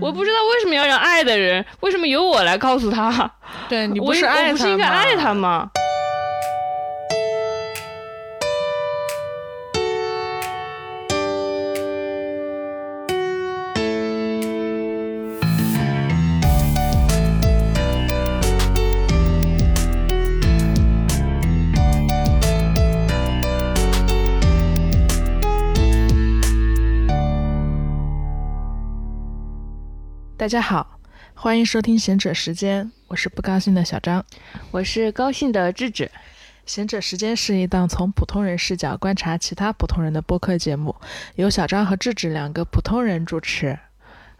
我不知道为什么要让爱的人，为什么由我来告诉他？对不是爱他我不是应该爱他吗？大家好，欢迎收听贤者时间，我是不高兴的小张。我是高兴的智智。贤者时间是一档从普通人视角观察其他普通人的播客节目，由小张和智智两个普通人主持。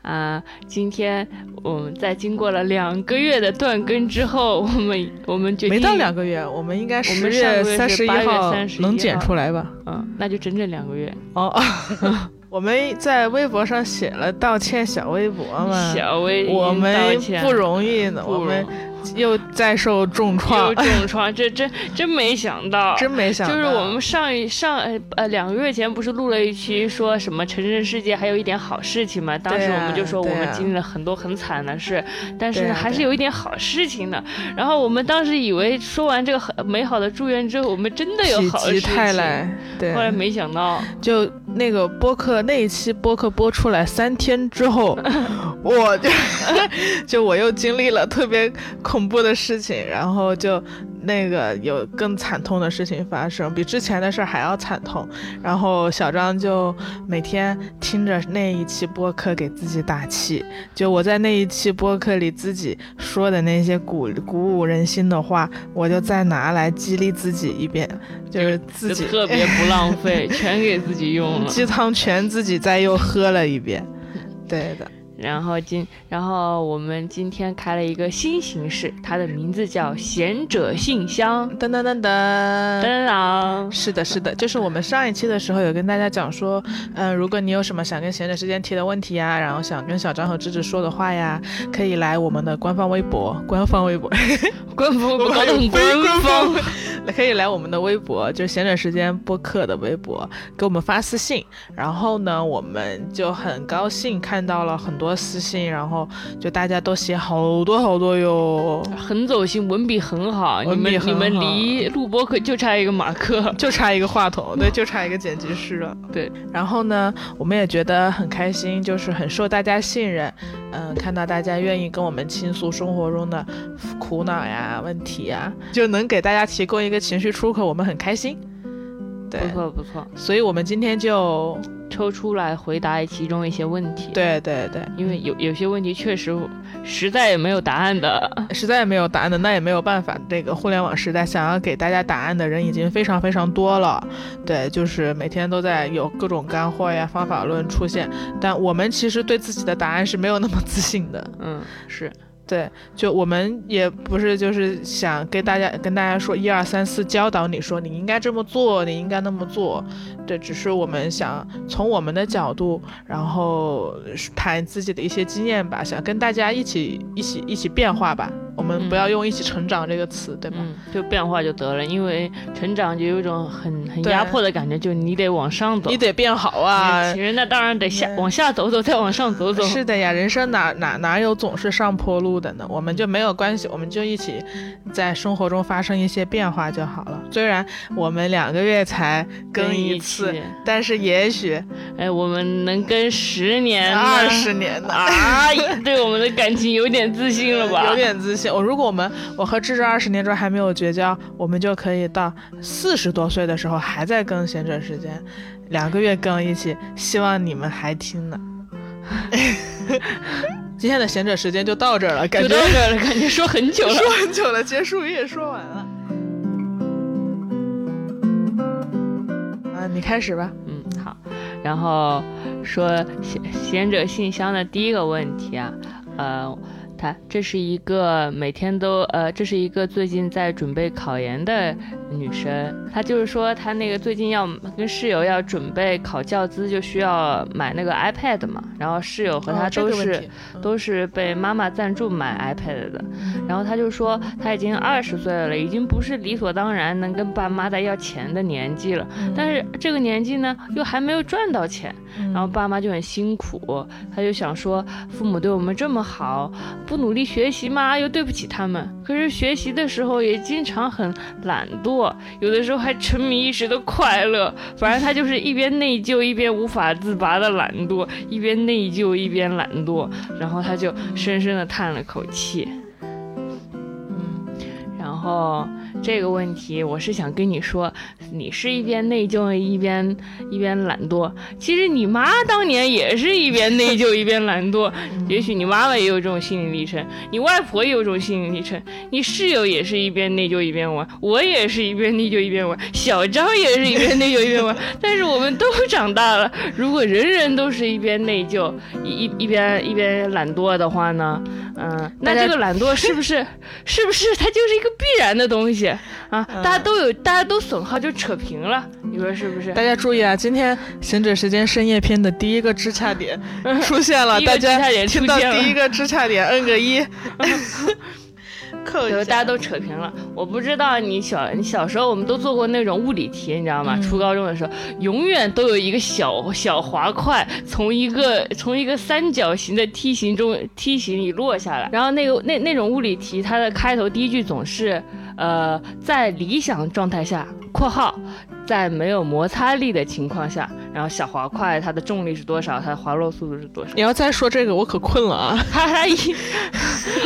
啊，今天我们在经过了两个月的断更之后，我们我们决定没到两个月，我们应该我十月三十一是8月号31能剪出来吧？嗯，那就整整两个月。哦，我们在微博上写了道歉小微博嘛，小薇已经我们不容易呢，我们又再受重创。又，重创，这真真没想到，真没想到，就是我们上一上呃呃两个月前不是录了一期说什么成人世界还有一点好事情嘛？当时我们就说我们经历了很多很惨的事，但是还是有一点好事情的。然后我们当时以为说完这个很美好的祝愿之后，我们真的有好事情，泰来，对。后，来没想到，就那个播客那一期播客播出来三天之后，我就就我又经历了特别恐怖的事情，然后就那个有更惨痛的事情发生，比之前的事儿还要惨痛。然后小张就每天听着那一期播客给自己打气，就我在那一期播客里自己说的那些鼓鼓舞人心的话，我就再拿来激励自己一遍，就是自己特别不浪费，全给自己用了。鸡汤全自己再又喝了一遍。对的，然后今，然后我们今天开了一个新形式，它的名字叫贤者信箱。噔噔噔噔。噔噔，是的，是的，就是我们上一期的时候有跟大家讲说，嗯、如果你有什么想跟贤者时间提的问题呀，然后想跟小张和芝芝说的话呀，可以来我们的官方微博，官方微博，官方我们还搞得很官方。可以来我们的微博，就是闲者时间播客的微博，给我们发私信。然后呢，我们就很高兴看到了很多私信，然后就大家都写好多好多哟。很走心，文笔很好。你们你们好离录播课就差一个马克。就差一个话筒，对，就差一个剪辑师了。对，然后呢，我们也觉得很开心，就是很受大家信任，嗯，看到大家愿意跟我们倾诉生活中的苦恼呀、问题呀，就能给大家提供一个情绪出口，我们很开心。对不，错不错，所以我们今天就，抽出来回答其中一些问题。，对对对，因为有有些问题确实实在也没有答案的。实在也没有答案的，那也没有办法。这个互联网时代，想要给大家答案的人已经非常非常多了。对，就是每天都在有各种干货呀、方法论出现，但我们其实对自己的答案是没有那么自信的。嗯，是。对，就我们也不是就是想跟大家跟大家说一二三四，教导你说你应该这么做，你应该那么做。对，只是我们想从我们的角度，然后谈自己的一些经验吧，想跟大家一起一起一起变化吧。我们不要用“一起成长”这个词，对吧？嗯，就变化就得了，因为成长就有一种很很压迫的感觉，就你得往上走。你得变好啊其！实那当然得下嗯往下走走，再往上走走。是的呀，人生哪哪哪有总是上坡路的呢？我们就没有关系，我们就一起在生活中发生一些变化就好了。虽然我们两个月才更一次，期，但是也许哎，我们能跟十年、二十年呢。啊，对我们的感情有点自信了吧？有点自信。我如果我们我和智智二十年之后还没有绝交，我们就可以到四十多岁的时候还在更闲着时间，两个月更一期，希望你们还听呢。今天的闲者时间就到这儿了，感就觉感觉说很久了。说很久了，结束语也说完了。啊，你开始吧。嗯，好。然后说贤贤者信箱的第一个问题啊，呃，她这是一个每天都呃，这是一个最近在准备考研的女生。她就是说，她那个最近要跟室友要准备考教资，就需要买那个 iPad 嘛。然后室友和她都是都是被妈妈赞助买 iPad 的。然后她就说，她已经二十岁了，已经不是理所当然能跟爸妈再要钱的年纪了。但是这个年纪呢，又还没有赚到钱，然后爸妈就很辛苦。她就想说，父母对我们这么好。不努力学习吗？又对不起他们。可是学习的时候也经常很懒惰，有的时候还沉迷一时的快乐。反正他就是一边内疚一边无法自拔的懒惰，一边内疚一边懒惰。然后他就深深的叹了口气。嗯，然后。这个问题，我是想跟你说，你是一边内疚一边一边懒惰。其实你妈当年也是一边内疚一边懒惰。也许你妈妈也有这种心理历程，你外婆也有这种心理历程，你室友也是一边内疚一边玩，我也是一边内疚一边玩，小张也是一边内疚一边玩。但是我们都长大了，如果人人都是一边内疚一一一边一边懒惰的话呢？嗯，那这个懒惰是不是是不是它就是一个必然的东西？啊，大家都有，大家都损耗就扯平了，你说是不是？大家注意啊，今天行者时间深夜篇的第一个支架点出现了，大家听到第一个支架点，摁个一。大家都扯平了。我不知道你小你小时候，我们都做过那种物理题，你知道吗？初高中的时候，永远都有一个小小滑块从一个从一个三角形的梯形中梯形里落下来，然后那个那那种物理题，它的开头第一句总是。呃，在理想状态下（括号）。在没有摩擦力的情况下，然后小滑块它的重力是多少？它的滑落速度是多少？你要再说这个，我可困了啊！哈哈，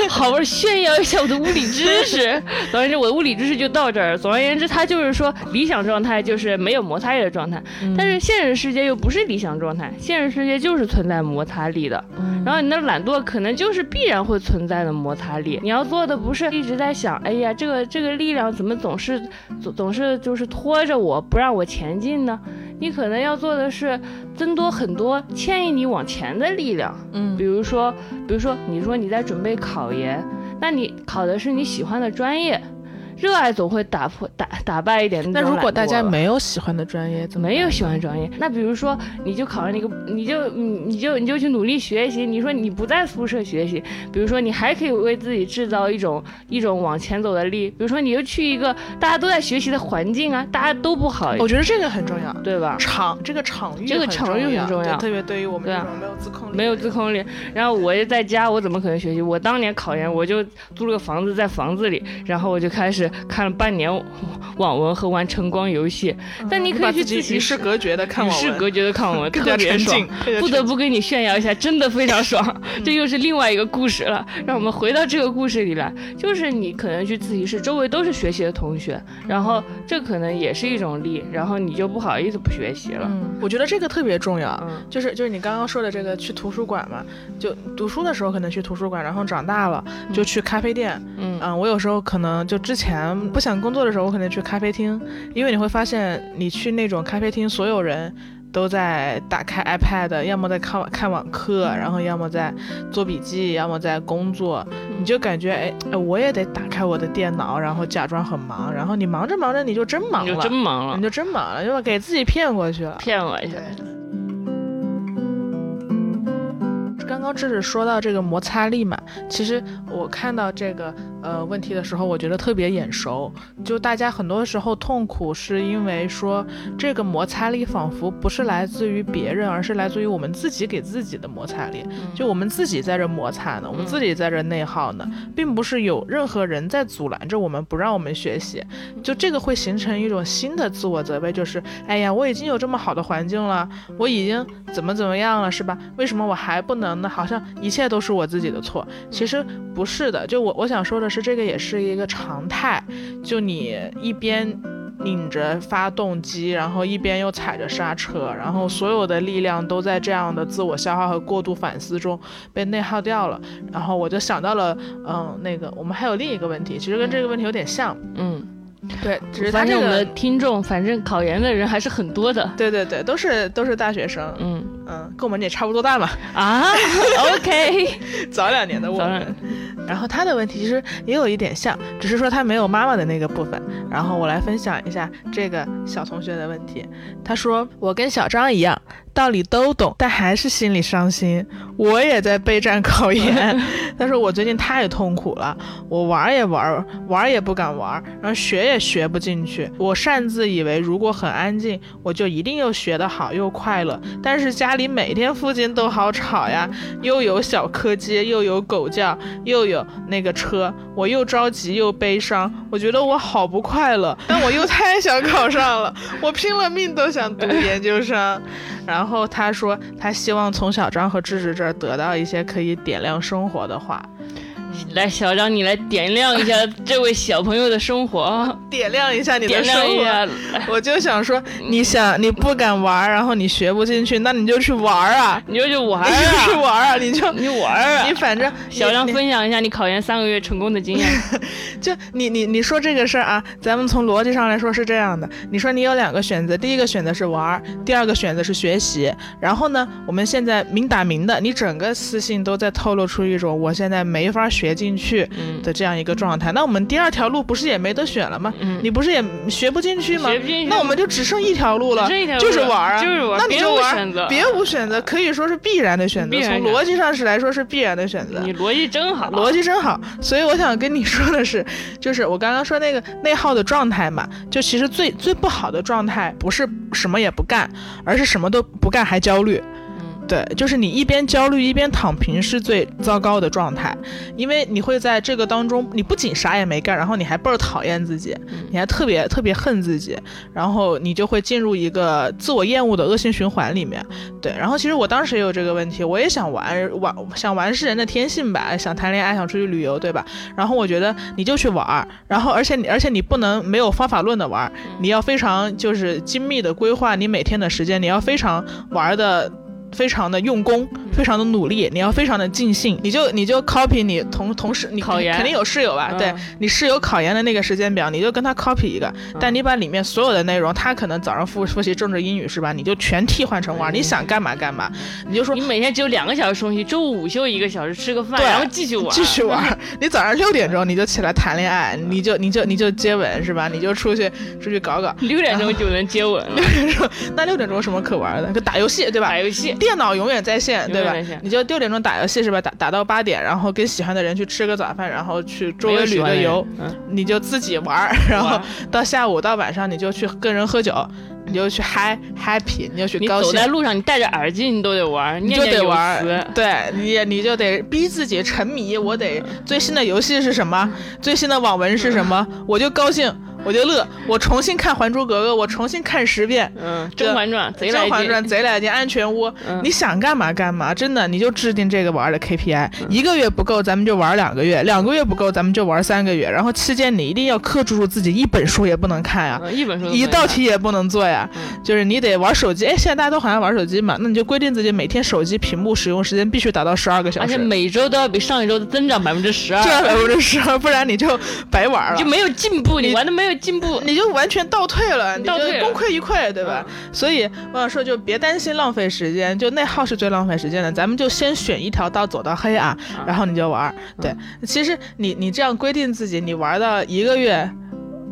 好不容易炫耀一下我的物理知识。总而言之，我的物理知识就到这儿。总而言之，它就是说理想状态就是没有摩擦力的状态，但是现实世界又不是理想状态，现实世界就是存在摩擦力的。然后你的懒惰可能就是必然会存在的摩擦力。你要做的不是一直在想，哎呀，这个这个力量怎么总是总总是就是拖着我。不让我前进呢？你可能要做的是增多很多牵引你往前的力量。嗯，比如说，比如说，你说你在准备考研，那你考的是你喜欢的专业。热爱总会打破打打败一点。那如果大家没有喜欢的专业，怎么没有喜欢专业？那比如说，你就考上那个，你就你你就你就去努力学习。你说你不在宿舍学习，比如说你还可以为自己制造一种一种往前走的力。比如说，你就去一个大家都在学习的环境啊，大家都不好。我觉得这个很重要，对吧？场这个场域，这个场域很重要，特别对于我们这种没有自控力、没有自控力。然后我也在家，我怎么可能学习？我当年考研，我就租了个房子，在房子里，然后我就开始看了半年。网文和玩晨光游戏，但你可以去自习室隔绝的看网文，与世隔绝的看网文，特别爽。不得不跟你炫耀一下，真的非常爽。这又是另外一个故事了。让我们回到这个故事里来，就是你可能去自习室，周围都是学习的同学，然后这可能也是一种力，然后你就不好意思不学习了。我觉得这个特别重要，就是就是你刚刚说的这个去图书馆嘛，就读书的时候可能去图书馆，然后长大了就去咖啡店。嗯嗯，我有时候可能就之前不想工作。的时候，我可能去咖啡厅，因为你会发现，你去那种咖啡厅，所有人都在打开 iPad，要么在看看网课，然后要么在做笔记，要么在工作，你就感觉，哎哎，我也得打开我的电脑，然后假装很忙，然后你忙着忙着，你就真忙了，你就真忙了，你就真忙了，就给自己骗过去了，骗我一下。刚刚这是说到这个摩擦力嘛，其实我看到这个。呃，问题的时候，我觉得特别眼熟。就大家很多时候痛苦，是因为说这个摩擦力仿佛不是来自于别人，而是来自于我们自己给自己的摩擦力。就我们自己在这摩擦呢，我们自己在这内耗呢，并不是有任何人在阻拦着我们，不让我们学习。就这个会形成一种新的自我责备，就是哎呀，我已经有这么好的环境了，我已经怎么怎么样了，是吧？为什么我还不能呢？好像一切都是我自己的错。其实不是的。就我我想说的。是这个也是一个常态，就你一边拧着发动机，然后一边又踩着刹车，然后所有的力量都在这样的自我消耗和过度反思中被内耗掉了。然后我就想到了，嗯，那个我们还有另一个问题，其实跟这个问题有点像，嗯。对，只是反正我们的听众，反正考研的人还是很多的。对对对，都是都是大学生，嗯嗯，跟我们也差不多大嘛。啊，OK，早两年的我们。然后他的问题其实也有一点像，只是说他没有妈妈的那个部分。然后我来分享一下这个小同学的问题。他说：“我跟小张一样，道理都懂，但还是心里伤心。我也在备战考研。他说我最近太痛苦了，我玩也玩，玩也不敢玩，然后学也学不进去。我擅自以为如果很安静，我就一定又学得好又快乐。但是家里每天附近都好吵呀，又有小柯基，又有狗叫，又有那个车，我又着急又悲伤。我觉得我好不快乐，但我又太想考上了，我拼了命都想读研究生。然后他说，他希望从小张和智智这儿得到一些可以点亮生活的话。来，小张，你来点亮一下 这位小朋友的生活，点亮一下你的生活。我就想说，你想你不敢玩，然后你学不进去，那你就去玩啊，你就去玩啊，去玩啊，你就你玩啊，你反正小张分享一下你考研三个月成功的经验。就你你你说这个事儿啊，咱们从逻辑上来说是这样的，你说你有两个选择，第一个选择是玩，第二个选择是学习。然后呢，我们现在明打明的，你整个私信都在透露出一种我现在没法学。进去的这样一个状态，那我们第二条路不是也没得选了吗？你不是也学不进去吗？那我们就只剩一条路了，就是玩啊，就是玩。那你就玩，别无选择，可以说是必然的选择。从逻辑上是来说是必然的选择。你逻辑真好，逻辑真好。所以我想跟你说的是，就是我刚刚说那个内耗的状态嘛，就其实最最不好的状态不是什么也不干，而是什么都不干还焦虑。对，就是你一边焦虑一边躺平是最糟糕的状态，因为你会在这个当中，你不仅啥也没干，然后你还倍儿讨厌自己，你还特别特别恨自己，然后你就会进入一个自我厌恶的恶性循环里面。对，然后其实我当时也有这个问题，我也想玩玩，想玩是人的天性吧，想谈恋爱，想出去旅游，对吧？然后我觉得你就去玩，然后而且你而且你不能没有方法论的玩，你要非常就是精密的规划你每天的时间，你要非常玩的。非常的用功，非常的努力，你要非常的尽兴，你就你就 copy 你同同事，你考研肯定有室友吧？对你室友考研的那个时间表，你就跟他 copy 一个，但你把里面所有的内容，他可能早上复复习政治英语是吧？你就全替换成玩，你想干嘛干嘛，你就说你每天只有两个小时休息，周五午休一个小时，吃个饭，然后继续玩，继续玩。你早上六点钟你就起来谈恋爱，你就你就你就接吻是吧？你就出去出去搞搞，六点钟就能接吻。六点钟，那六点钟什么可玩的？就打游戏对吧？打游戏。电脑永远在线，对吧？你就六点钟打游戏是吧？打打到八点，然后跟喜欢的人去吃个早饭，然后去周围旅个游，你就自己玩，然后到下午到晚上你就去跟人喝酒，你就去嗨 happy，你就去高兴。走在路上，你戴着耳机你都得玩，你就得玩。对你，你就得逼自己沉迷。我得最新的游戏是什么？最新的网文是什么？我就高兴。我就乐，我重新看《还珠格格》，我重新看十遍。嗯，《甄嬛传》贼来劲，《甄嬛传》贼来劲，《安全屋》。你想干嘛干嘛，真的，你就制定这个玩的 KPI，一个月不够，咱们就玩两个月；两个月不够，咱们就玩三个月。然后期间你一定要克制住自己，一本书也不能看呀，一本书一道题也不能做呀。就是你得玩手机，哎，现在大家都好像玩手机嘛，那你就规定自己每天手机屏幕使用时间必须达到十二个小时，而且每周都要比上一周的增长百分之十二，百分之十二，不然你就白玩了，就没有进步，你玩的没有进步，你就。完全倒退了，你就功亏一篑，对吧？所以我想说，就别担心浪费时间，就内耗是最浪费时间的。咱们就先选一条道走到黑啊，然后你就玩。对，其实你你这样规定自己，你玩到一个月，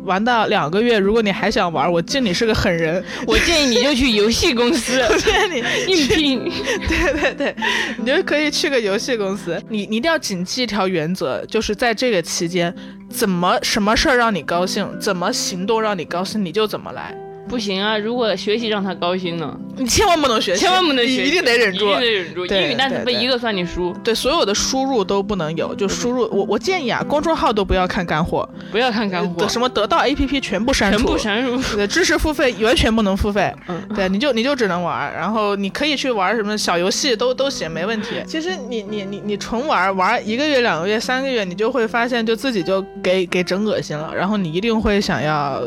玩到两个月，如果你还想玩，我敬你是个狠人。我建议你就去游戏公司，我建议你 应聘。对对对，你就可以去个游戏公司。你你一定要谨记一条原则，就是在这个期间。怎么什么事儿让你高兴，怎么行动让你高兴，你就怎么来。不行啊！如果学习让他高兴呢？你千万不能学习，千万不能学，一定得忍住，一定得忍住。英语单词背一个算你输。对，所有的输入都不能有，就输入我我建议啊，公众号都不要看干货，不要看干货，什么得到 APP 全部删除，全部删除。对，知识付费完全不能付费。嗯，对，你就你就只能玩，然后你可以去玩什么小游戏都都行，没问题。其实你你你你纯玩玩一个月、两个月、三个月，你就会发现就自己就给给整恶心了，然后你一定会想要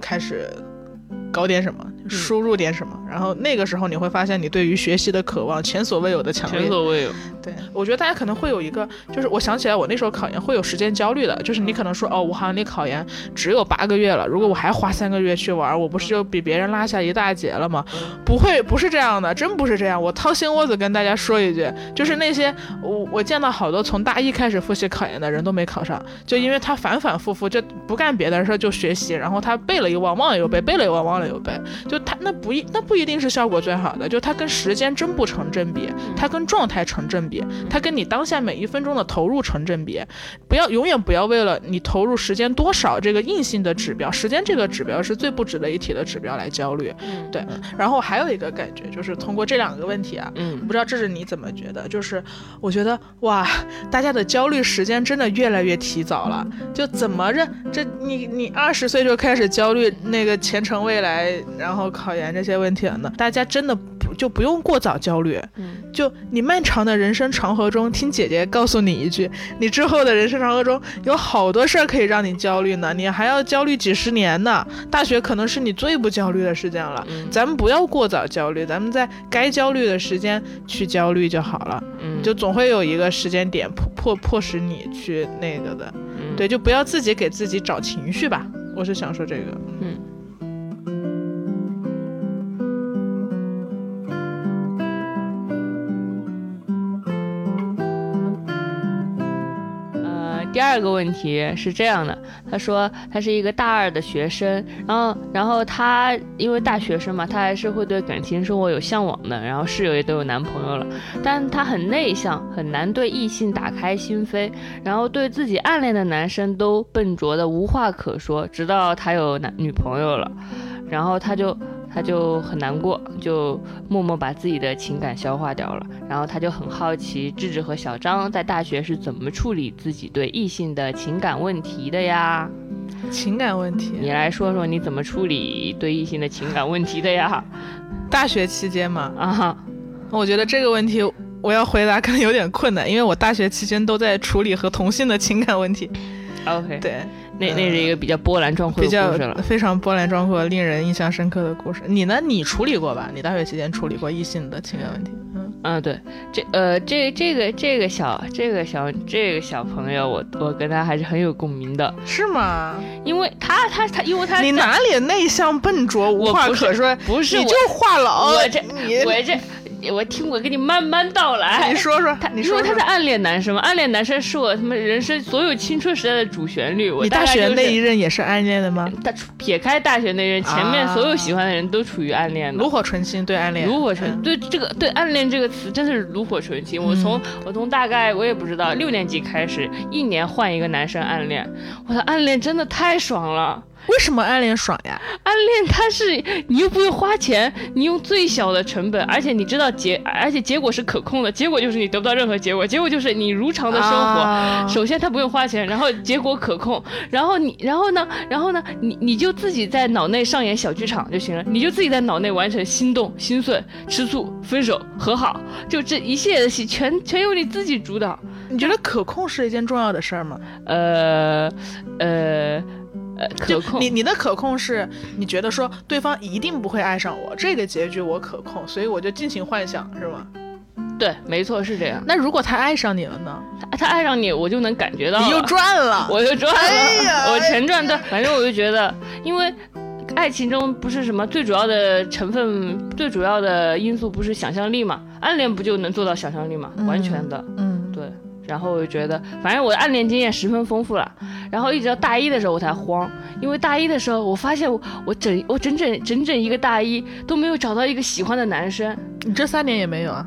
开始。搞点什么，输入点什么，然后那个时候你会发现，你对于学习的渴望前所未有的强烈。前所未有。对，我觉得大家可能会有一个，就是我想起来我那时候考研会有时间焦虑的，就是你可能说哦，我好像离考研只有八个月了，如果我还花三个月去玩，我不是就比别人拉下一大截了吗？不会，不是这样的，真不是这样。我掏心窝子跟大家说一句，就是那些我我见到好多从大一开始复习考研的人都没考上，就因为他反反复复就不干别的事就学习，然后他背了一忘，忘了又背，背了又忘，忘了又背，就他那不一那不一定是效果最好的，就他跟时间真不成正比，他跟状态成正比，他跟你当下每一分钟的投入成正比。不要永远不要为了你投入时间多少这个硬性的指标，时间这个指标是最不值得一提的指标来焦虑。对，然后还有一个感觉就是通过这两个问题啊，嗯，不知道这是你怎么觉得？就是我觉得哇，大家的焦虑时间真的越来越提早了。就怎么着，这你你二十岁就开始焦虑那个前程未来，然后考研这些问题了呢？大家真的。就不用过早焦虑，就你漫长的人生长河中，听姐姐告诉你一句，你之后的人生长河中有好多事儿可以让你焦虑呢，你还要焦虑几十年呢。大学可能是你最不焦虑的时间了，咱们不要过早焦虑，咱们在该焦虑的时间去焦虑就好了。嗯，就总会有一个时间点迫迫迫使你去那个的，对，就不要自己给自己找情绪吧。我是想说这个，嗯。第二个问题是这样的，他说他是一个大二的学生，然后然后他因为大学生嘛，他还是会对感情生活有向往的，然后室友也都有男朋友了，但他很内向，很难对异性打开心扉，然后对自己暗恋的男生都笨拙的无话可说，直到他有男女朋友了，然后他就。他就很难过，就默默把自己的情感消化掉了。然后他就很好奇，智智和小张在大学是怎么处理自己对异性的情感问题的呀？情感问题，你来说说你怎么处理对异性的情感问题的呀？大学期间嘛，啊，我觉得这个问题我要回答可能有点困难，因为我大学期间都在处理和同性的情感问题。OK，对。那那是一个比较波澜壮阔的故事了，非常波澜壮阔、令人印象深刻的故事。你呢？你处理过吧？你大学期间处理过异性的情感问题？嗯嗯，对，这呃，这这个这个小这个小这个小朋友，我我跟他还是很有共鸣的，是吗？因为他他他，因为他你哪里内向笨拙无话可说？不是，你就话痨。我这我这。我听我给你慢慢道来，你说说，他你说他在暗恋男生吗，暗恋男生是我他妈人生所有青春时代的主旋律。你大学那一任也是暗恋的吗？他撇开大学那任，前面所有喜欢的人都处于暗恋的。炉火纯青对暗恋，炉火纯对这个对暗恋这个词真的是炉火纯青。我从我从大概我也不知道六年级开始，一年换一个男生暗恋，我的暗恋真的太爽了。为什么暗恋爽呀？暗恋它是你又不用花钱，你用最小的成本，而且你知道结，而且结果是可控的。结果就是你得不到任何结果，结果就是你如常的生活。首先它不用花钱，然后结果可控，然后你，然后呢，然后呢，你你就自己在脑内上演小剧场就行了，你就自己在脑内完成心动、心碎、吃醋、分手、和好，就这一系列的戏全全由你自己主导。你觉得可控是一件重要的事儿吗？呃，呃。可控，你你的可控是，你觉得说对方一定不会爱上我，这个结局我可控，所以我就尽情幻想，是吗？对，没错，是这样。那如果他爱上你了呢？他他爱上你，我就能感觉到，你又赚了，我就赚了，我全赚的。反正我就觉得，因为爱情中不是什么最主要的成分，最主要的因素不是想象力嘛？暗恋不就能做到想象力嘛？完全的，嗯，对。然后我就觉得，反正我的暗恋经验十分丰富了。然后一直到大一的时候我才慌，因为大一的时候我发现我我整我整整整整一个大一都没有找到一个喜欢的男生。你这三年也没有啊？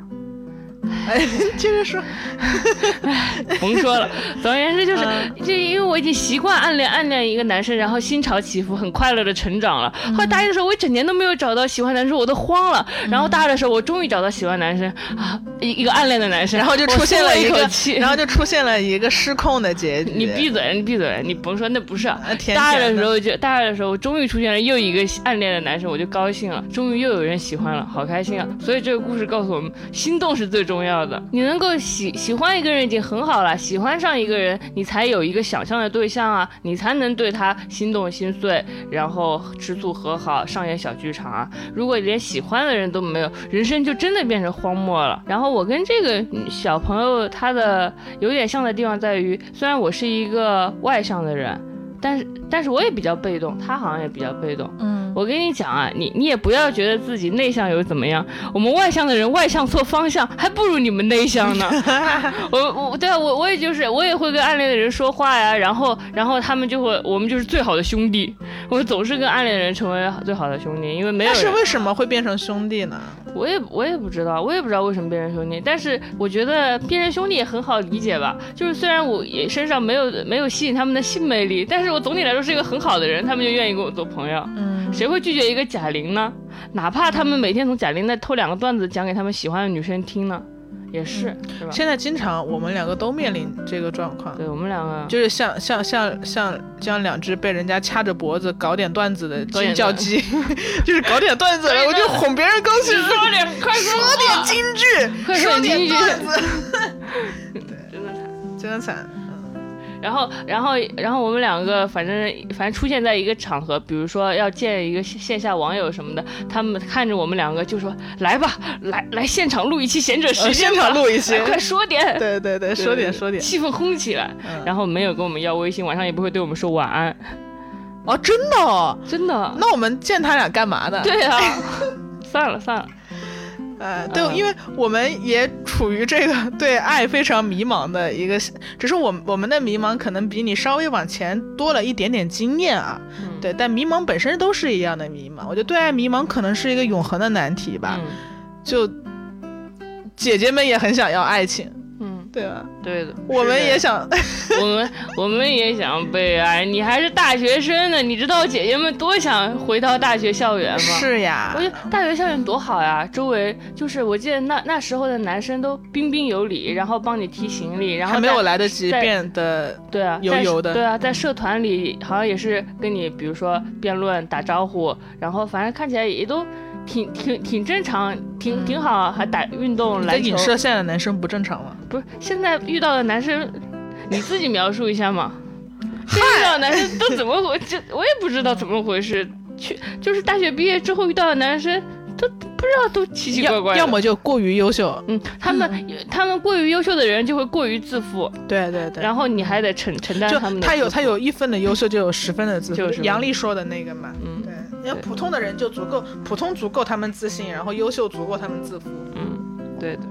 哎，接着说，甭说了。总而言之就是，就因为我已经习惯暗恋暗恋一个男生，然后心潮起伏，很快乐的成长了。后来大一的时候，我一整年都没有找到喜欢男生，我都慌了。然后大二的时候，我终于找到喜欢男生啊，一一个暗恋的男生，然后就出现了一个，然后就出现了一个失控的结局。你闭嘴，你闭嘴，你甭说，那不是。大二的时候就大二的时候，我终于出现了又一个暗恋的男生，我就高兴了，终于又有人喜欢了，好开心啊！所以这个故事告诉我们，心动是最重。重要的，你能够喜喜欢一个人已经很好了，喜欢上一个人，你才有一个想象的对象啊，你才能对他心动心碎，然后吃醋和好，上演小剧场啊。如果连喜欢的人都没有，人生就真的变成荒漠了。然后我跟这个小朋友他的有点像的地方在于，虽然我是一个外向的人，但是但是我也比较被动，他好像也比较被动。嗯我跟你讲啊，你你也不要觉得自己内向又怎么样，我们外向的人外向错方向，还不如你们内向呢。我我对啊，我我也就是我也会跟暗恋的人说话呀，然后然后他们就会我们就是最好的兄弟，我总是跟暗恋的人成为最好的兄弟，因为没有但是为什么会变成兄弟呢？我也我也不知道，我也不知道为什么变成兄弟，但是我觉得变成兄弟也很好理解吧。就是虽然我也身上没有没有吸引他们的性魅力，但是我总体来说是一个很好的人，他们就愿意跟我做朋友。嗯，谁会拒绝一个贾玲呢？哪怕他们每天从贾玲那偷两个段子讲给他们喜欢的女生听呢，也是，是吧？现在经常我们两个都面临这个状况，对我们两个，就是像像像像像两只被人家掐着脖子搞点段子的搞点金叫鸡，就是搞点段子，然后就哄别人高兴，说点快说说点京剧，快说点段子，真的惨。真的惨。然后，然后，然后我们两个反正反正出现在一个场合，比如说要见一个线线下网友什么的，他们看着我们两个就说：“来吧，来来现场录一期贤者时间呃现吧，场录一期 快说点，对对对，说点说点。气氛烘起来。嗯然后没有跟我们要微信，晚上也不会对我们说晚安，哦，真的哦，真的。那我们见他俩干嘛呢？对啊，算了算了，呃，对，嗯因为我们也处于这个 对爱非常迷茫的一个，只是我我们的迷茫可能比你稍微往前多了一点点经验啊。嗯对，但迷茫本身都是一样的迷茫。我觉得对爱迷茫可能是一个永恒的难题吧。嗯就姐姐们也很想要爱情，嗯，对吧？对的，我们也想，我们我们也想被爱，你还是大学生呢，你知道姐姐们多想回到大学校园吗？是呀我，觉得大学校园多好呀，周围就是我记得那那时候的男生都彬彬有礼，然后帮你提行李，然后还没有来得及变得对啊，在油油的对啊，在社团里好像也是跟你比如说辩论打招呼，然后反正看起来也都挺挺挺正常，挺挺好，还打运动在篮球影。射现在的男生不正常吗？不是现在遇到的男生，你自己描述一下嘛？现在遇到的男生都怎么回？这我也不知道怎么回事。去就是大学毕业之后遇到的男生，都不知道都奇奇怪怪。要要么就过于优秀，嗯，他们他们过于优秀的人就会过于自负，对对对。然后你还得承承担就他们的。他有他，有一分的优秀，就有十分的自负。就是杨笠说的那个嘛。嗯对，因为普通的人就足够，普通足够他们自信，然后优秀足够他们自负。嗯，对的，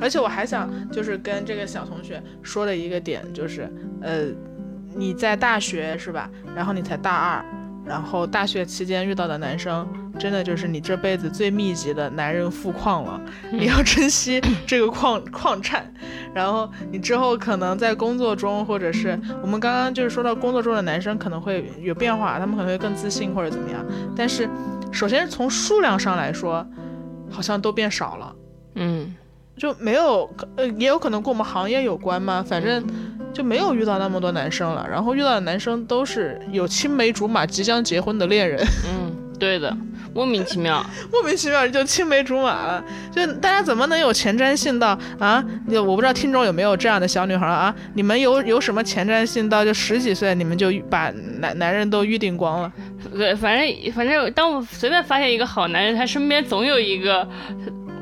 而且我还想就是跟这个小同学说的一个点就是，呃，你在大学是吧？然后你才大二，然后大学期间遇到的男生，真的就是你这辈子最密集的男人富矿了。你要珍惜这个矿矿产，然后你之后可能在工作中，或者是我们刚刚就是说到工作中的男生可能会有变化，他们可能会更自信或者怎么样。但是首先从数量上来说，好像都变少了。嗯就没有，呃，也有可能跟我们行业有关嘛，反正就没有遇到那么多男生了。然后遇到的男生都是有青梅竹马、即将结婚的恋人，嗯，对的，莫名其妙。莫名其妙就青梅竹马了。就大家怎么能有前瞻性到啊？就我不知道听众有没有这样的小女孩啊？你们有有什么前瞻性到就十几岁你们就把男男人都预定光了？对，反正反正，当我随便发现一个好男人，他身边总有一个，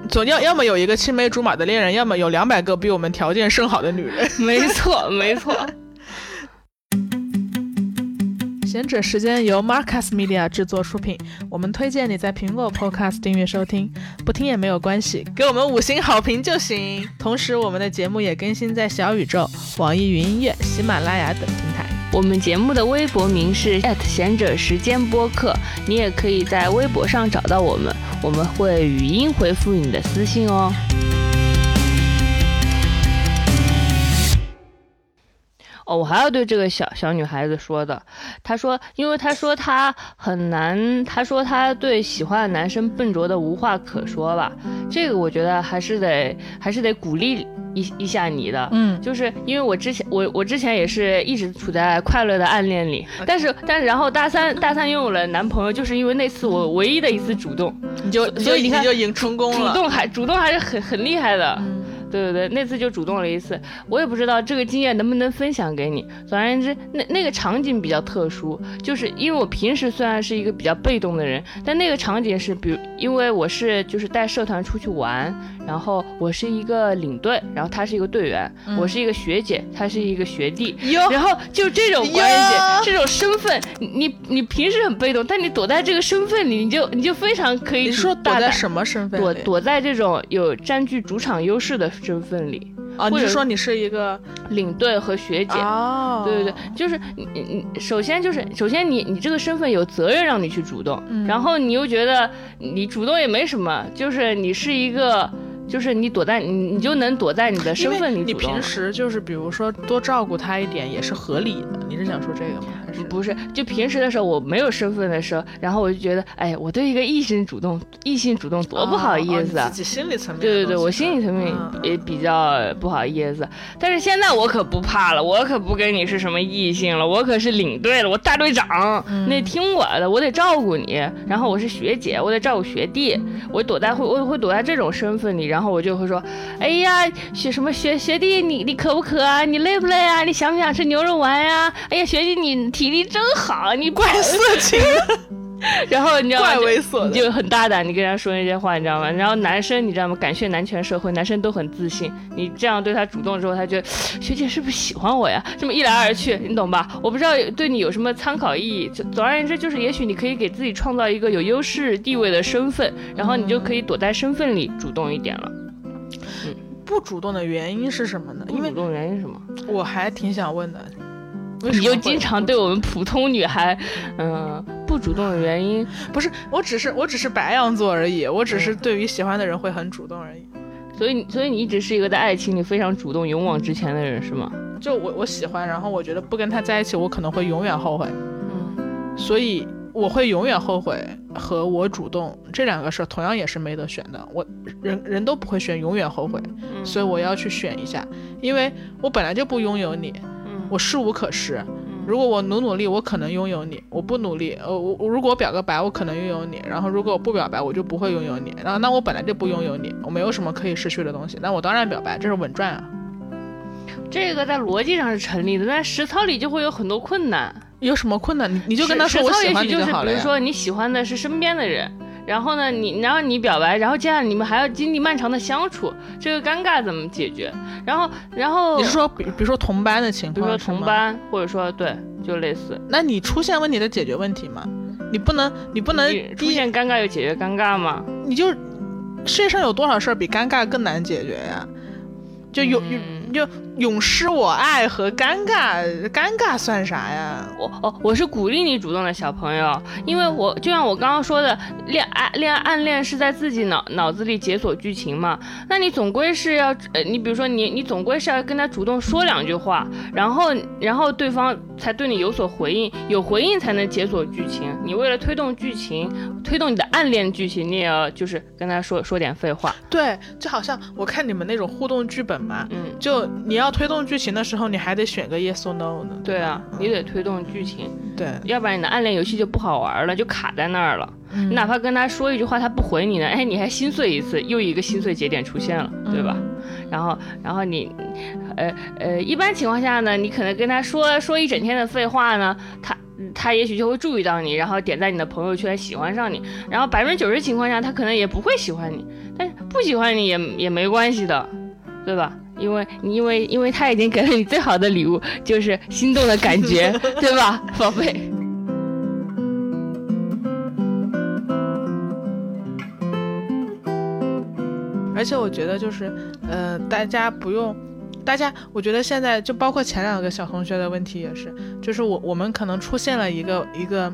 总要要么有一个青梅竹马的恋人，要么有两百个比我们条件甚好的女人。没 错没错。闲者时间由 Marcus Media 制作出品，我们推荐你在苹果 Podcast 订阅收听，不听也没有关系，给我们五星好评就行。同时，我们的节目也更新在小宇宙、网易云音乐、喜马拉雅等平台。我们节目的微博名是贤者时间播客，你也可以在微博上找到我们，我们会语音回复你的私信哦。哦，我还要对这个小小女孩子说的，她说，因为她说她很难，她说她对喜欢的男生笨拙的无话可说吧，这个我觉得还是得还是得鼓励一一下你的，嗯，就是因为我之前我我之前也是一直处在快乐的暗恋里，但是但是然后大三大三拥有了男朋友，就是因为那次我唯一的一次主动，你就所以你看你就赢成功了。主动还主动还是很很厉害的，对对对，那次就主动了一次，我也不知道这个经验能不能分享给你。总而言之，那那个场景比较特殊，就是因为我平时虽然是一个比较被动的人，但那个场景是，比如因为我是就是带社团出去玩，然后我是一个领队，然后他是一个队员，我是一个学姐，他是一个学弟，然后就这种关系，这种身份，你你平时很被动，但你躲在这个身份里，你就你就非常可以。你说躲在什么身份？躲躲在这种有占据主场优势的身份里。啊，你是说你是一个领队和学姐？哦，对对对，就是你你首先就是首先你你这个身份有责任让你去主动，然后你又觉得你主动也没什么，就是你是一个。就是你躲在你，你就能躲在你的身份里。你平时就是比如说多照顾他一点也是合理的。你是想说这个吗？不是？就平时的时候我没有身份的时候，然后我就觉得，哎，我对一个异性主动，异性主动多不好意思啊。自己心理层面。对对对，我心理层面也比较不好意思。但是现在我可不怕了，我可不跟你是什么异性了，我可是领队了，我大队长，你得听我的，我得照顾你。然后我是学姐，我得照顾学弟，我躲在会我会躲在这种身份里。然后我就会说，哎呀，学什么学学弟，你你渴不渴啊？你累不累啊？你想不想吃牛肉丸呀？哎呀，学弟你体力真好，你怪色情。然后你知道吗？怪猥琐，就很大胆，你跟人家说那些话，你知道吗？然后男生你知道吗？感谢男权社会，男生都很自信。你这样对他主动之后，他觉得 学姐是不是喜欢我呀？这么一来二去，你懂吧？我不知道对你有什么参考意义。总而言之，就是也许你可以给自己创造一个有优势地位的身份，然后你就可以躲在身份里主动一点了。不主动的原因是什么呢？不主动原因是什么？我还挺想问的。你就经常对我们普通女孩，嗯，不主动的原因？不是，我只是我只是白羊座而已。我只是对于喜欢的人会很主动而已。所以，所以你一直是一个在爱情里非常主动、勇往直前的人，是吗？就我我喜欢，然后我觉得不跟他在一起，我可能会永远后悔。嗯，所以。我会永远后悔和我主动这两个事儿同样也是没得选的，我人人都不会选永远后悔，所以我要去选一下，因为我本来就不拥有你，我势无可施。如果我努努力，我可能拥有你；我不努力，呃，我如果我表个白，我可能拥有你；然后如果我不表白，我就不会拥有你。然后那我本来就不拥有你，我没有什么可以失去的东西，那我当然表白，这是稳赚啊。这个在逻辑上是成立的，但实操里就会有很多困难。有什么困难？你你就跟他说我喜欢就好了。比如说你喜欢的是身边的人，然后呢，你然后你表白，然后接下来你们还要经历漫长的相处，这个尴尬怎么解决？然后然后你是说比比如说同班的情况，比如说同班，或者说对，就类似。那你出现问题的解决问题吗？你不能你不能出现尴尬就解决尴尬吗？你就世界上有多少事儿比尴尬更难解决呀？就有有就。永失我爱和尴尬，尴尬算啥呀？我哦，我是鼓励你主动的小朋友，因为我就像我刚刚说的，恋爱恋爱暗恋是在自己脑脑子里解锁剧情嘛。那你总归是要，呃，你比如说你你总归是要跟他主动说两句话，然后然后对方才对你有所回应，有回应才能解锁剧情。你为了推动剧情，推动你的暗恋剧情，你也要就是跟他说说点废话。对，就好像我看你们那种互动剧本嘛，嗯，就你要。推动剧情的时候，你还得选个 yes or no 呢。对啊，你得推动剧情。对，要不然你的暗恋游戏就不好玩了，就卡在那儿了。你哪怕跟他说一句话，他不回你呢，哎，你还心碎一次，又一个心碎节点出现了，对吧？然后，然后你，呃呃，一般情况下呢，你可能跟他说说一整天的废话呢，他他也许就会注意到你，然后点在你的朋友圈，喜欢上你。然后百分之九十情况下，他可能也不会喜欢你，但是不喜欢你也也没关系的，对吧？因为，因为，因为他已经给了你最好的礼物，就是心动的感觉，对吧，宝贝？而且我觉得，就是，呃，大家不用，大家，我觉得现在就包括前两个小同学的问题也是，就是我我们可能出现了一个一个，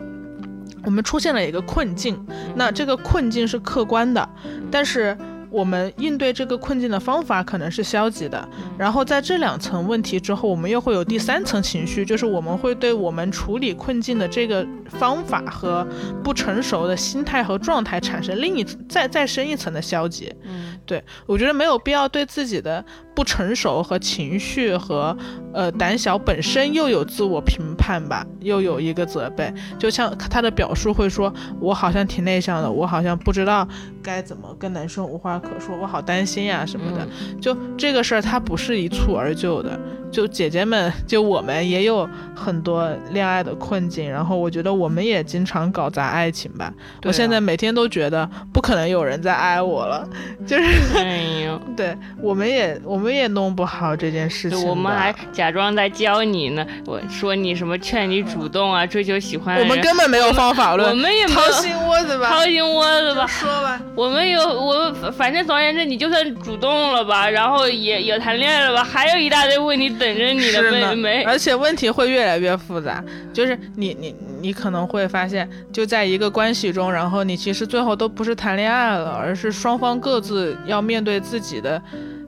我们出现了一个困境，那这个困境是客观的，但是。我们应对这个困境的方法可能是消极的，然后在这两层问题之后，我们又会有第三层情绪，就是我们会对我们处理困境的这个方法和不成熟的心态和状态产生另一再再深一层的消极。嗯，对我觉得没有必要对自己的不成熟和情绪和呃胆小本身又有自我评判吧，又有一个责备。就像他的表述会说，我好像挺内向的，我好像不知道该怎么跟男生无话可说，我好担心呀什么的。就这个事儿，它不是一蹴而就的。就姐姐们，就我们也有很多恋爱的困境，然后我觉得我们也经常搞砸爱情吧。我现在每天都觉得不可能有人再爱我了，就是，对，我们也我们也弄不好这件事情。我们还假装在教你呢，我说你什么劝你主动啊，追求喜欢。我们根本没有方法论，我们也掏心窝子吧，掏心窝子吧，说吧。我们有我，反正总而言之，你就算主动了吧，然后也也谈恋爱了吧，还有一大堆问题。等着你的妹妹，而且问题会越来越复杂。就是你你你可能会发现，就在一个关系中，然后你其实最后都不是谈恋爱了，而是双方各自要面对自己的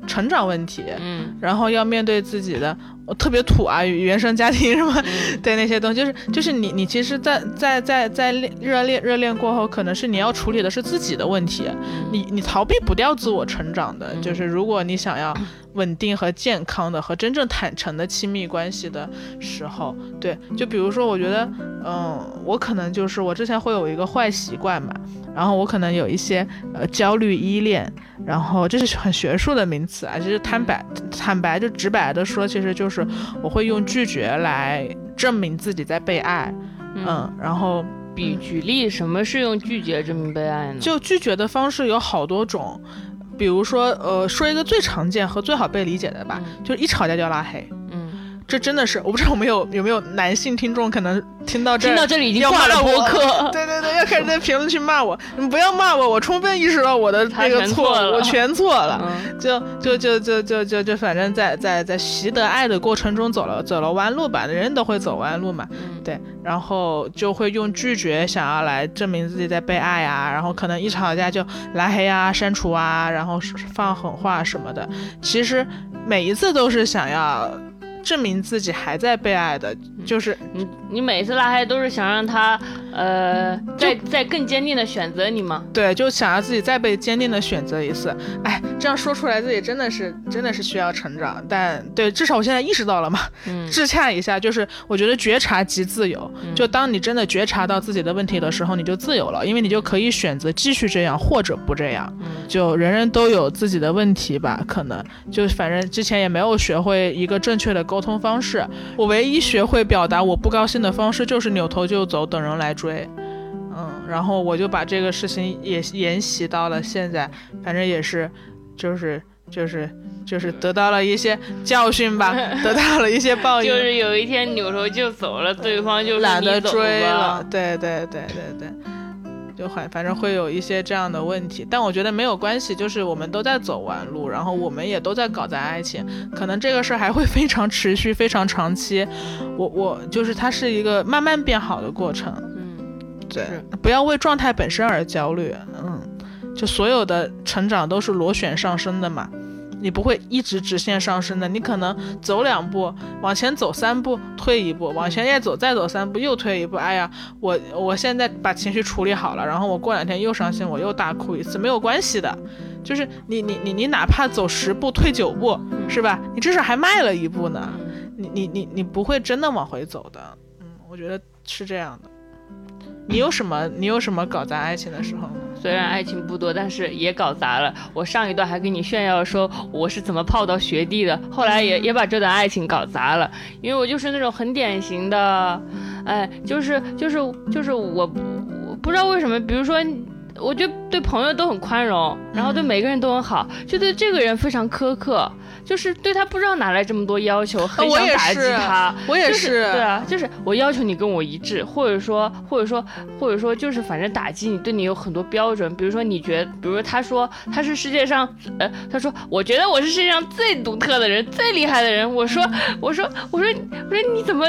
成长问题，嗯，然后要面对自己的特别土啊，原生家庭什么 对那些东西，就是就是你你其实，在在在在热恋热恋过后，可能是你要处理的是自己的问题，你你逃避不掉自我成长的，就是如果你想要。稳定和健康的和真正坦诚的亲密关系的时候，对，就比如说，我觉得，嗯，我可能就是我之前会有一个坏习惯嘛，然后我可能有一些呃焦虑依恋，然后这是很学术的名词啊，其实坦白坦白就直白的说，其实就是我会用拒绝来证明自己在被爱，嗯，然后比举例，什么是用拒绝证明被爱呢？就拒绝的方式有好多种。比如说，呃，说一个最常见和最好被理解的吧，就是一吵架就要拉黑。嗯，这真的是，我不知道我们有有没有男性听众可能听到这听到这里已经挂了播客。对对对，要开始在评论区骂我，你不要骂我，我充分意识到我的那个错，我全错了。就就就就就就就反正在在在习得爱的过程中走了走了弯路吧，人人都会走弯路嘛。对，然后就会用拒绝想要来证明自己在被爱啊，然后可能一吵架就拉黑啊、删除啊，然后放狠话什么的。其实每一次都是想要。证明自己还在被爱的，就是你，你每次拉黑都是想让他，呃，再再更坚定的选择你吗？对，就想要自己再被坚定的选择一次。哎，这样说出来自己真的是真的是需要成长，但对，至少我现在意识到了嘛。嗯。自洽一下，就是我觉得觉察即自由。就当你真的觉察到自己的问题的时候，你就自由了，因为你就可以选择继续这样或者不这样。嗯。就人人都有自己的问题吧，可能就反正之前也没有学会一个正确的。沟通方式，我唯一学会表达我不高兴的方式就是扭头就走，等人来追。嗯，然后我就把这个事情也沿袭到了现在，反正也是，就是就是就是得到了一些教训吧，得到了一些报应。就是有一天扭头就走了，对方就懒得追了。对对对对对。就反反正会有一些这样的问题，但我觉得没有关系，就是我们都在走弯路，然后我们也都在搞砸爱情，可能这个事儿还会非常持续、非常长期。我我就是它是一个慢慢变好的过程。对，不要为状态本身而焦虑。嗯，就所有的成长都是螺旋上升的嘛。你不会一直直线上升的，你可能走两步往前走三步，退一步，往前再走再走三步又退一步。哎呀，我我现在把情绪处理好了，然后我过两天又伤心，我又大哭一次，没有关系的。就是你你你你哪怕走十步退九步，是吧？你至少还迈了一步呢。你你你你不会真的往回走的。嗯，我觉得是这样的。你有什么你有什么搞砸爱情的时候？虽然爱情不多，但是也搞砸了。我上一段还跟你炫耀说我是怎么泡到学弟的，后来也也把这段爱情搞砸了。因为我就是那种很典型的，哎，就是就是就是我，我不知道为什么，比如说。我觉得对朋友都很宽容，然后对每个人都很好，就对这个人非常苛刻，就是对他不知道哪来这么多要求，很想打击他。我也是，对啊，就是我要求你跟我一致，或者说，或者说，或者说，就是反正打击你，对你有很多标准。比如说，你觉，比如说他说他是世界上，呃，他说我觉得我是世界上最独特的人，最厉害的人。我说，我说，我说，我说你怎么？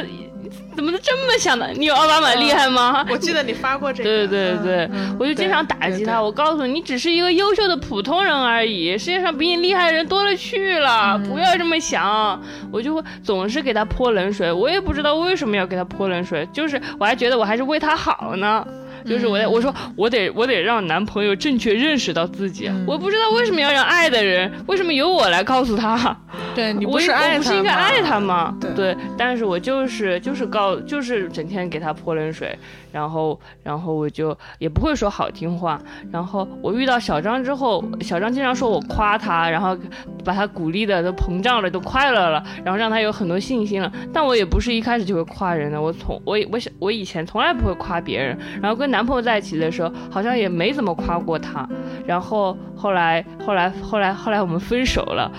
怎么能这么想的？你有奥巴马厉害吗？我记得你发过这个。对对对，我就经常打击他。我告诉你，你只是一个优秀的普通人而已，世界上比你厉害的人多了去了，不要这么想。我就会总是给他泼冷水，我也不知道为什么要给他泼冷水，就是我还觉得我还是为他好呢。就是我得我说我得我得让男朋友正确认识到自己，嗯我不知道为什么要让爱的人，为什么由我来告诉他？对你不是爱他我不是应该爱他吗？对但是我就是就是告就是整天给他泼冷水，然后然后我就也不会说好听话，然后我遇到小张之后，小张经常说我夸他，然后把他鼓励的都膨胀了，都快乐了，然后让他有很多信心了。但我也不是一开始就会夸人的，我从我我想我以前从来不会夸别人，然后跟男朋友在一起的时候，好像也没怎么夸过他。然后后来后来后来后来我们分手了。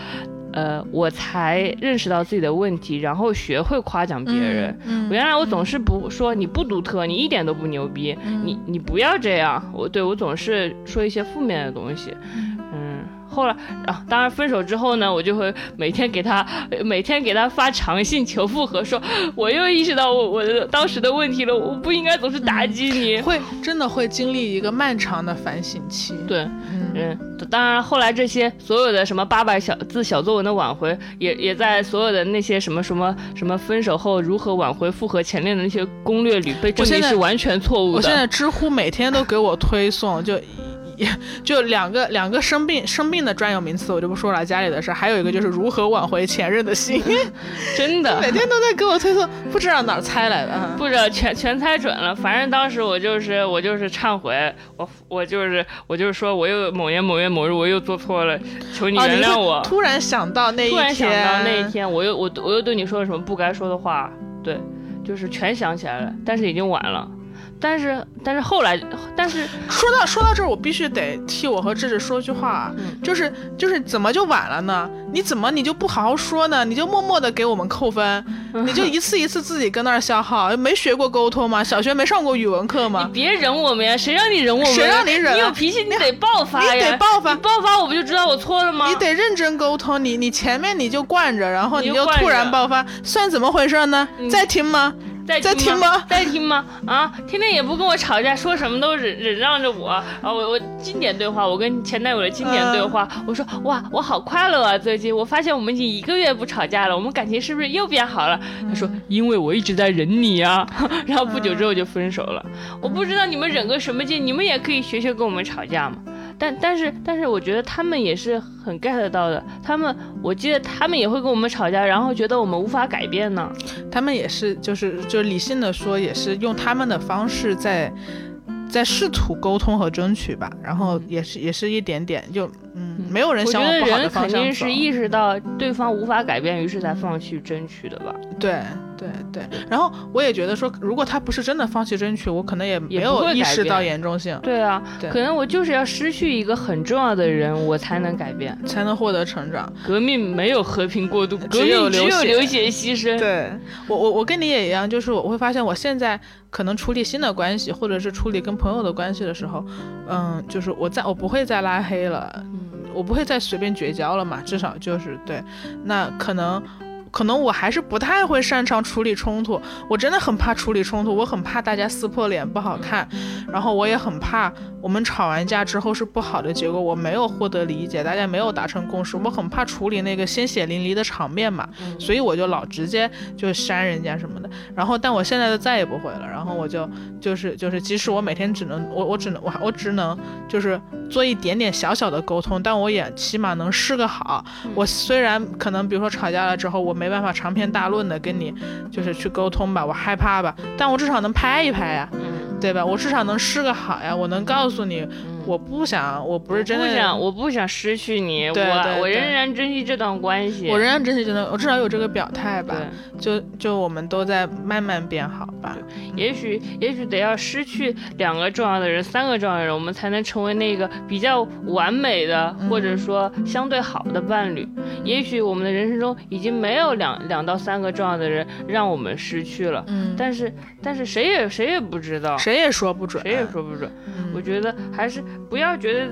呃，我才认识到自己的问题，然后学会夸奖别人。原来我总是不说你不独特，你一点都不牛逼，嗯你你不要这样。我对我总是说一些负面的东西，嗯。后来啊，当然分手之后呢，我就会每天给他呃每天给他发长信求复合，说我又意识到我我的当时的问题了，我不应该总是打击你。会真的会经历一个漫长的反省期。对，嗯，嗯，当然后来这些所有的什么八百小字小作文的挽回，也也在所有的那些什么什么什么分手后如何挽回复合前恋的那些攻略里被证明是完全错误的。我现在知乎每天都给我推送，就。也 就两个两个生病生病的专有名词，我就不说了，家里的事。还有一个就是如何挽回前任的心，真的每天都在给我推送，不知道哪儿猜来的。啊不知道全全猜准了，反正当时我就是我就是忏悔，我我就是我就是说我又某年某月某日我又做错了，求你原谅我。突然想到那一天，突然想到那一天，我又我我又对你说了什么不该说的话，对，就是全想起来了，但是已经晚了。但是但是后来，但是说到说到这儿，我必须得替我和智智说句话啊，嗯就是就是怎么就晚了呢？你怎么你就不好好说呢？你就默默的给我们扣分，你就一次一次自己跟那儿消耗，没学过沟通吗？小学没上过语文课吗你吗？别忍我们呀，谁让你忍我们？谁让你忍你有脾气，你得爆发呀你呀，得爆发你爆发我不就知道我错了吗？你得认真沟通，你你前面你就惯着，然后你就突然爆发，算怎么回事呢？嗯在听吗？在在听吗吗？在听吗？啊，天天也不跟我吵架，说什么都忍忍让着我。啊，我我经典对话，我跟前男友的经典对话，嗯我说哇，我好快乐啊！最近我发现我们已经一个月不吵架了，我们感情是不是又变好了？他说因为我一直在忍你啊、然后不久之后就分手了。我不知道你们忍个什么劲，你们也可以学学跟我们吵架嘛。但但是但是，我觉得他们也是很 get 到的。他们，我记得他们也会跟我们吵架，然后觉得我们无法改变呢。他们也是，就是就是理性的说，也是用他们的方式在在试图沟通和争取吧。然后也是也是一点点，就嗯，没有人想往不好的方向走定是。意识到对方无法改变，于是才放弃争取的吧。对对对。然后我也觉得说，如果他不是真的放弃争取，我可能也没有意识到严重性，对啊，对可能我就是要失去一个很重要的人，我才能改变。才能获得成长。革命没有和平过渡，革只有命只流血有流血牺牲。对我我我跟你也一样，就是我会发现我现在可能处理新的关系，或者是处理跟朋友的关系的时候，嗯，就是我再我不会再拉黑了，嗯我不会再随便绝交了嘛，至少就是对，那可能。可能我还是不太会擅长处理冲突，我真的很怕处理冲突，我很怕大家撕破脸不好看，然后我也很怕我们吵完架之后是不好的结果，我没有获得理解，大家没有达成共识，我很怕处理那个鲜血淋漓的场面嘛，嗯所以我就老直接就删人家什么的。然后，但我现在就再也不会了。然后我就就是就是，即使我每天只能我我只能我我只能就是做一点点小小的沟通，但我也起码能试个好。我虽然可能比如说吵架了之后，我没办法长篇大论的跟你就是去沟通吧，我害怕吧，但我至少能拍一拍呀，嗯，对吧？我至少能试个好呀，我能告诉你，我不想，我不是真的不想，我不想失去你，对我我仍然珍惜这段关系。我仍然珍惜这段，我至少有这个表态吧。对，就就我们都在慢慢变好吧。也许也许得要失去两个重要的人、三个重要的人，我们才能成为那个比较完美的，嗯或者说相对好的伴侣。也许我们的人生中已经没有两两到三个重要的人让我们失去了，嗯，但是但是谁也谁也不知道，谁也说不准，谁也说不准。嗯我觉得还是不要觉得。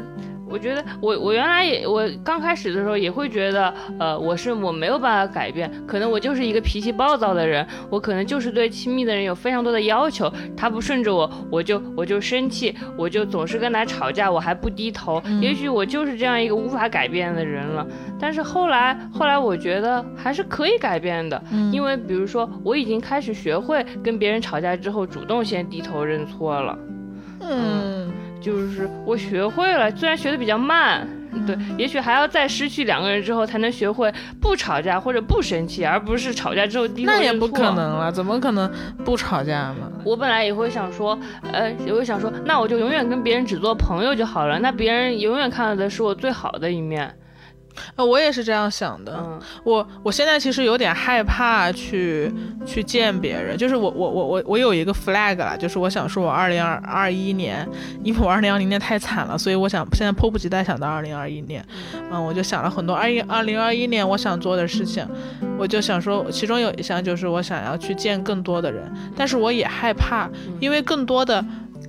我觉得我我原来也我刚开始的时候也会觉得，呃，我是我没有办法改变，可能我就是一个脾气暴躁的人，我可能就是对亲密的人有非常多的要求，他不顺着我，我就我就生气，我就总是跟他吵架，我还不低头，嗯也许我就是这样一个无法改变的人了。但是后来后来我觉得还是可以改变的，嗯因为比如说我已经开始学会跟别人吵架之后主动先低头认错了。嗯，就是我学会了，虽然学的比较慢，对，也许还要再失去两个人之后才能学会不吵架或者不生气，而不是吵架之后低头那也不可能了，怎么可能不吵架嘛？我本来也会想说，呃，也会想说，那我就永远跟别人只做朋友就好了，那别人永远看到的是我最好的一面。呃，我也是这样想的。嗯我我现在其实有点害怕去去见别人，就是我我我我我有一个 flag 了，就是我想说我二零二二一年，因为我二零二零年太惨了，所以我想现在迫不及待想到二零二一年，嗯，我就想了很多二一二零二一年我想做的事情，我就想说，其中有一项就是我想要去见更多的人，但是我也害怕，因为更多的。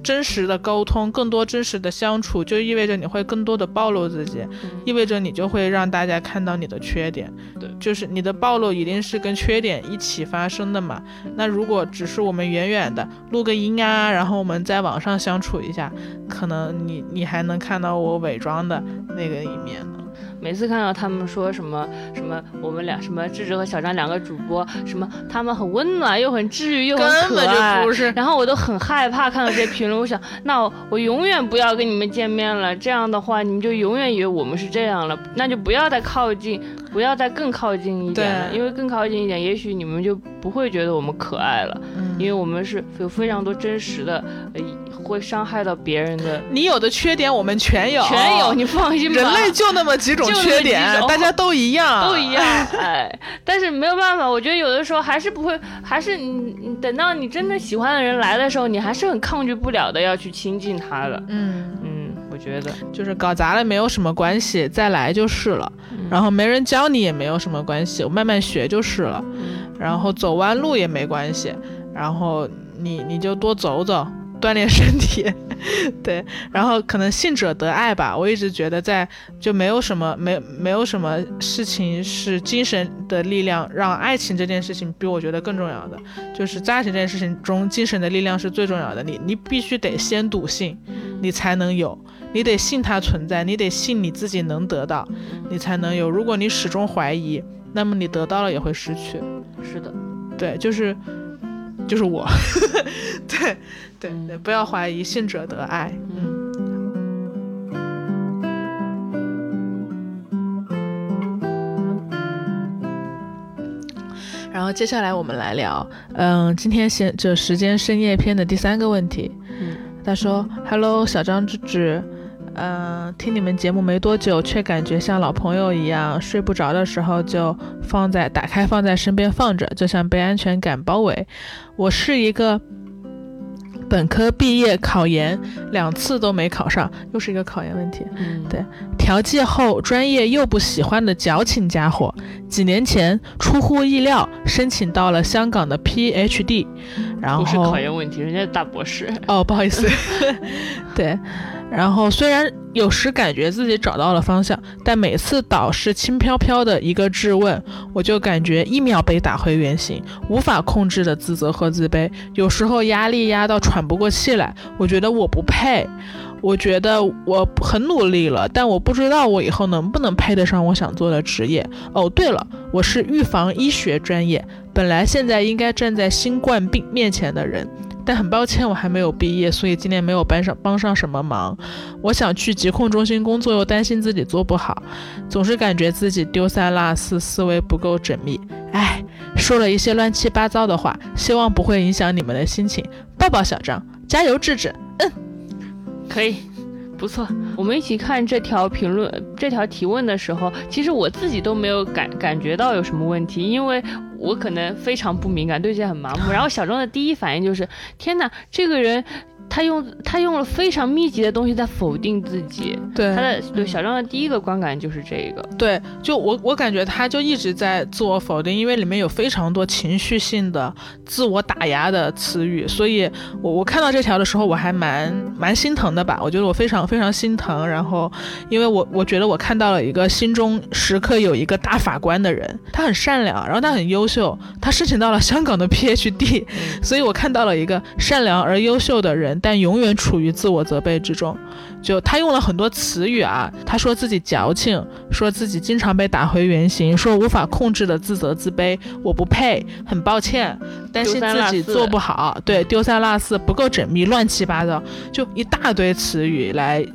真实的沟通，更多真实的相处，就意味着你会更多的暴露自己，意味着你就会让大家看到你的缺点。对，就是你的暴露一定是跟缺点一起发生的嘛。那如果只是我们远远的录个音啊，然后我们在网上相处一下，可能你你还能看到我伪装的那个一面呢。每次看到他们说什么什么，我们俩什么智智和小张两个主播，什么他们很温暖又很治愈又很可根本爱，就不是。然后我都很害怕看到这些评论，我想，那我我永远不要跟你们见面了，这样的话你们就永远以为我们是这样了，那就不要再靠近，不要再更靠近一点了，因为更靠近一点，也许你们就不会觉得我们可爱了，嗯因为我们是有非常多真实的，呃，会伤害到别人的，你有的缺点我们全有，全有，你放心吧。人类就那么几种缺点大家都一样，都一样，哎，但是没有办法，我觉得有的时候还是不会，还是你你等到你真的喜欢的人来的时候，你还是很抗拒不了的，要去亲近他的。嗯。嗯，我觉得，就是搞砸了没有什么关系，再来就是了。然后没人教你也没有什么关系，我慢慢学就是了。然后走弯路也没关系，然后你你就多走走，锻炼身体。对，然后可能信者得爱吧。我一直觉得在就没有什么没没有什么事情是精神的力量让爱情这件事情比我觉得更重要的，就是在爱情这件事情中，精神的力量是最重要的。你你必须得先笃信，你才能有。你得信它存在，你得信你自己能得到，你才能有。如果你始终怀疑，那么你得到了也会失去。是的，对，就是就是我，对对对，不要怀疑，信者得爱。嗯。然后接下来我们来聊，嗯，今天先这时间深夜篇的第三个问题。嗯，他说：“Hello，小张芝芝，嗯、听你们节目没多久，却感觉像老朋友一样，睡不着的时候就放在打开放在身边放着，就像被安全感包围。我是一个本科毕业考研两次都没考上，又是一个考研问题。嗯，对调剂后专业又不喜欢的矫情家伙，几年前出乎意料申请到了香港的 PhD，然后不是考研问题，人家是大博士。哦，不好意思，对。然后虽然有时感觉自己找到了方向，但每次导师轻飘飘的一个质问，我就感觉一秒被打回原形，无法控制的自责和自卑，有时候压力压到喘不过气来，我觉得我不配。我觉得我很努力了，但我不知道我以后能不能配得上我想做的职业。哦，对了，我是预防医学专业，本来现在应该站在新冠病面前的人，但很抱歉我还没有毕业，所以今年没有帮上帮上什么忙。我想去疾控中心工作，又担心自己做不好，总是感觉自己丢三落四，思维不够缜密。唉，说了一些乱七八糟的话，希望不会影响你们的心情。抱抱小张，加油，智智。可以，不错。我们一起看这条评论、这条提问的时候，其实我自己都没有感感觉到有什么问题，因为我可能非常不敏感，对这些很麻木。然后小庄的第一反应就是：天哪，这个人他用他用了非常密集的东西在否定自己。对他的对小张的第一个观感就是这个。对，就我我感觉他就一直在自我否定，因为里面有非常多情绪性的自我打压的词语，所以我我看到这条的时候，我还蛮蛮心疼的吧。我觉得我非常非常心疼，然后因为我我觉得我看到了一个心中时刻有一个大法官的人，他很善良，然后他很优秀，他申请到了香港的 PhD，所以我看到了一个善良而优秀的人，但永远处于自我责备之中。就他用了很多词语啊，他说自己矫情，说自己经常被打回原形，说无法控制的自责自卑，我不配，很抱歉，担心自己做不好，对，丢三落四，不够缜密，乱七八糟，就一大堆词语来。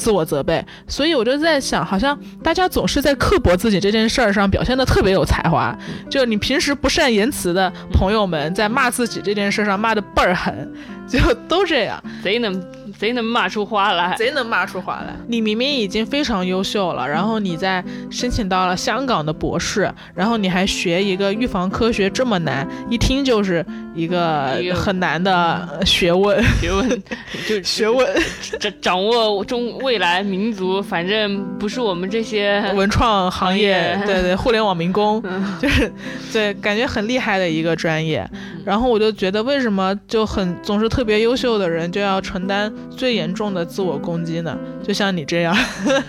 自我责备，所以我就在想，好像大家总是在刻薄自己这件事儿上表现的特别有才华。就你平时不善言辞的朋友们，在骂自己这件事上骂的倍儿狠，就都这样，贼能贼能骂出花来，贼能骂出花来。你明明已经非常优秀了，然后你在申请到了香港的博士，然后你还学一个预防科学这么难，一听就是一个很难的学问，学问。就学问，掌掌握中。未来民族，反正不是我们这些 文创行业，对对，互联网民工，就是对，感觉很厉害的一个专业。然后我就觉得，为什么就很总是特别优秀的人就要承担最严重的自我攻击呢？就像你这样，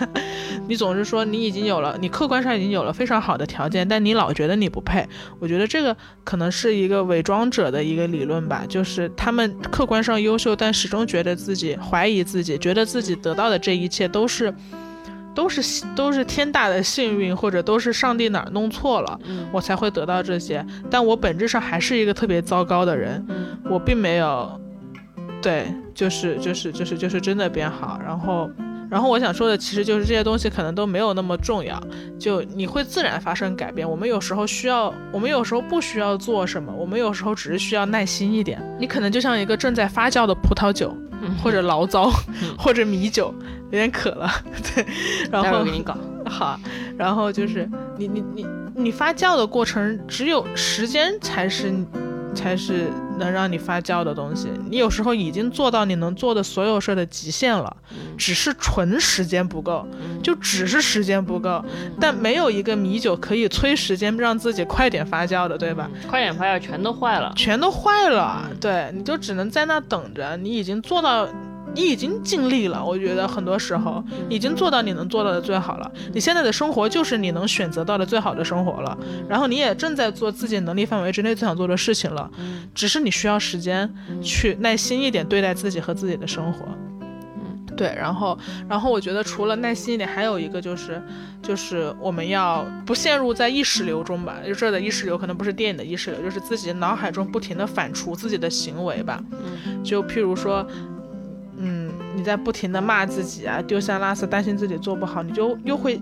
你总是说你已经有了，你客观上已经有了非常好的条件，但你老觉得你不配。我觉得这个可能是一个伪装者的一个理论吧，就是他们客观上优秀，但始终觉得自己怀疑自己，觉得自己得到的这。这一切都是，都是都是天大的幸运，或者都是上帝哪儿弄错了，我才会得到这些。但我本质上还是一个特别糟糕的人，我并没有，对，就是就是就是就是真的变好。然后，然后我想说的，其实就是这些东西可能都没有那么重要，就你会自然发生改变。我们有时候需要，我们有时候不需要做什么，我们有时候只是需要耐心一点。你可能就像一个正在发酵的葡萄酒。或者醪糟，或者米酒，有点渴了，对，然后给你搞 好，然后就是你你你你发酵的过程，只有时间才是。才是能让你发酵的东西。你有时候已经做到你能做的所有事儿的极限了，只是纯时间不够，就只是时间不够。但没有一个米酒可以催时间让自己快点发酵的，对吧？快点发酵，全都坏了，全都坏了。对，你就只能在那等着。你已经做到。你已经尽力了，我觉得很多时候已经做到你能做到的最好了。你现在的生活就是你能选择到的最好的生活了，然后你也正在做自己能力范围之内最想做的事情了，只是你需要时间去耐心一点对待自己和自己的生活。嗯，对，然后，然后我觉得除了耐心一点，还有一个就是，就是我们要不陷入在意识流中吧。就这的意识流可能不是电影的意识流，就是自己脑海中不停的反刍自己的行为吧。嗯，就譬如说。嗯，你在不停的骂自己啊，丢三落四，担心自己做不好，你就又会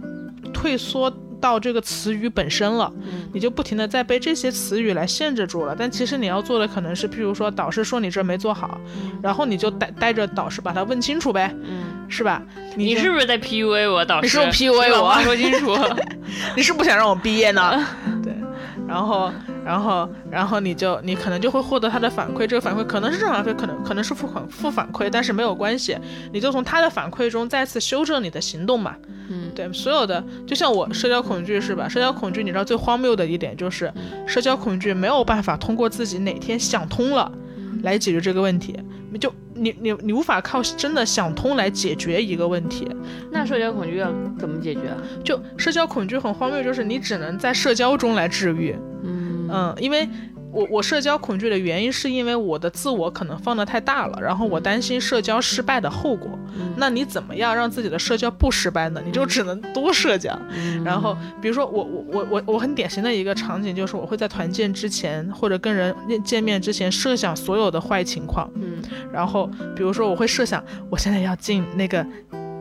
退缩到这个词语本身了，你就不停的在被这些词语来限制住了。但其实你要做的可能是，譬如说导师说你这没做好，然后你就带带着导师把它问清楚呗，是吧？你是不是在 PUA 我导师？你是不是 PUA 我？说清楚，你是不想让我毕业呢？对。然后，然后，然后你就你可能就会获得他的反馈，这个反馈可能是正反馈，可能可能是负反负反馈，但是没有关系，你就从他的反馈中再次修正你的行动嘛。嗯，对，所有的就像我社交恐惧是吧？社交恐惧你知道最荒谬的一点就是，社交恐惧没有办法通过自己哪天想通了，来解决这个问题。就你你你无法靠真的想通来解决一个问题，那社交恐惧要怎么解决啊？就社交恐惧很荒谬，就是你只能在社交中来治愈。嗯嗯，因为。我我社交恐惧的原因是因为我的自我可能放得太大了，然后我担心社交失败的后果。那你怎么样让自己的社交不失败呢？你就只能多社交。然后比如说我我我我我很典型的一个场景就是我会在团建之前或者跟人见面之前设想所有的坏情况。嗯，然后比如说我会设想我现在要进那个。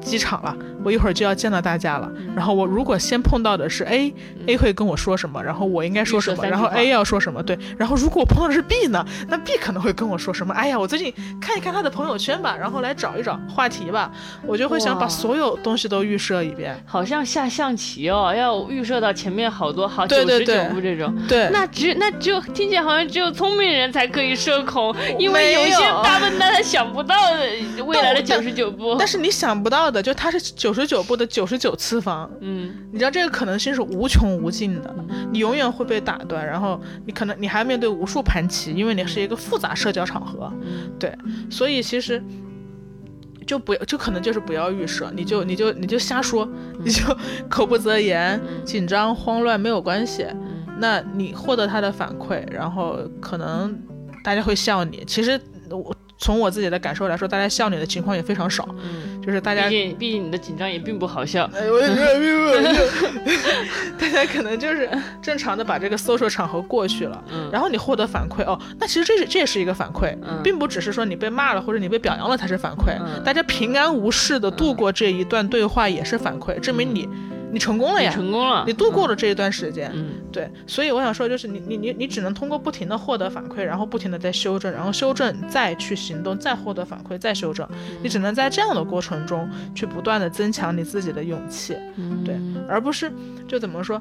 机场了，我一会儿就要见到大家了。然后我如果先碰到的是 A，A 会跟我说什么？然后我应该说什么？然后 A 要说什么？对。然后如果我碰到的是 B 呢？那 B 可能会跟我说什么？哎呀，我最近看一看他的朋友圈吧，然后来找一找话题吧。我就会想把所有东西都预设一遍，好像下象棋哦，要预设到前面好多好九十九步这种。对。那只那只有听起来好像只有聪明人才可以社恐，因为有一些大笨蛋他想不到未来的九十九步。但是你想不到。的就它是九十九步的九十九次方，嗯，你知道这个可能性是无穷无尽的，你永远会被打断，然后你可能你还要面对无数盘棋，因为你是一个复杂社交场合，对，所以其实就不要，就可能就是不要预设，你就你就你就瞎说，你就口不择言，紧张慌乱没有关系，那你获得他的反馈，然后可能大家会笑你，其实我。从我自己的感受来说，大家笑你的情况也非常少，嗯，就是大家毕竟毕竟你的紧张也并不好笑。哎，我也觉得并不 大家可能就是正常的把这个 social 场合过去了，嗯，然后你获得反馈哦，那其实这是这也是一个反馈，嗯。并不只是说你被骂了或者你被表扬了才是反馈，嗯。大家平安无事的度过这一段对话也是反馈，证明你你成功了你呀，成功了，你度过了这一段时间，嗯。对，所以我想说，就是你你你你只能通过不停的获得反馈，然后不停的在修正，然后修正再去行动，再获得反馈，再修正，你只能在这样的过程中去不断的增强你自己的勇气，嗯，对，而不是就怎么说，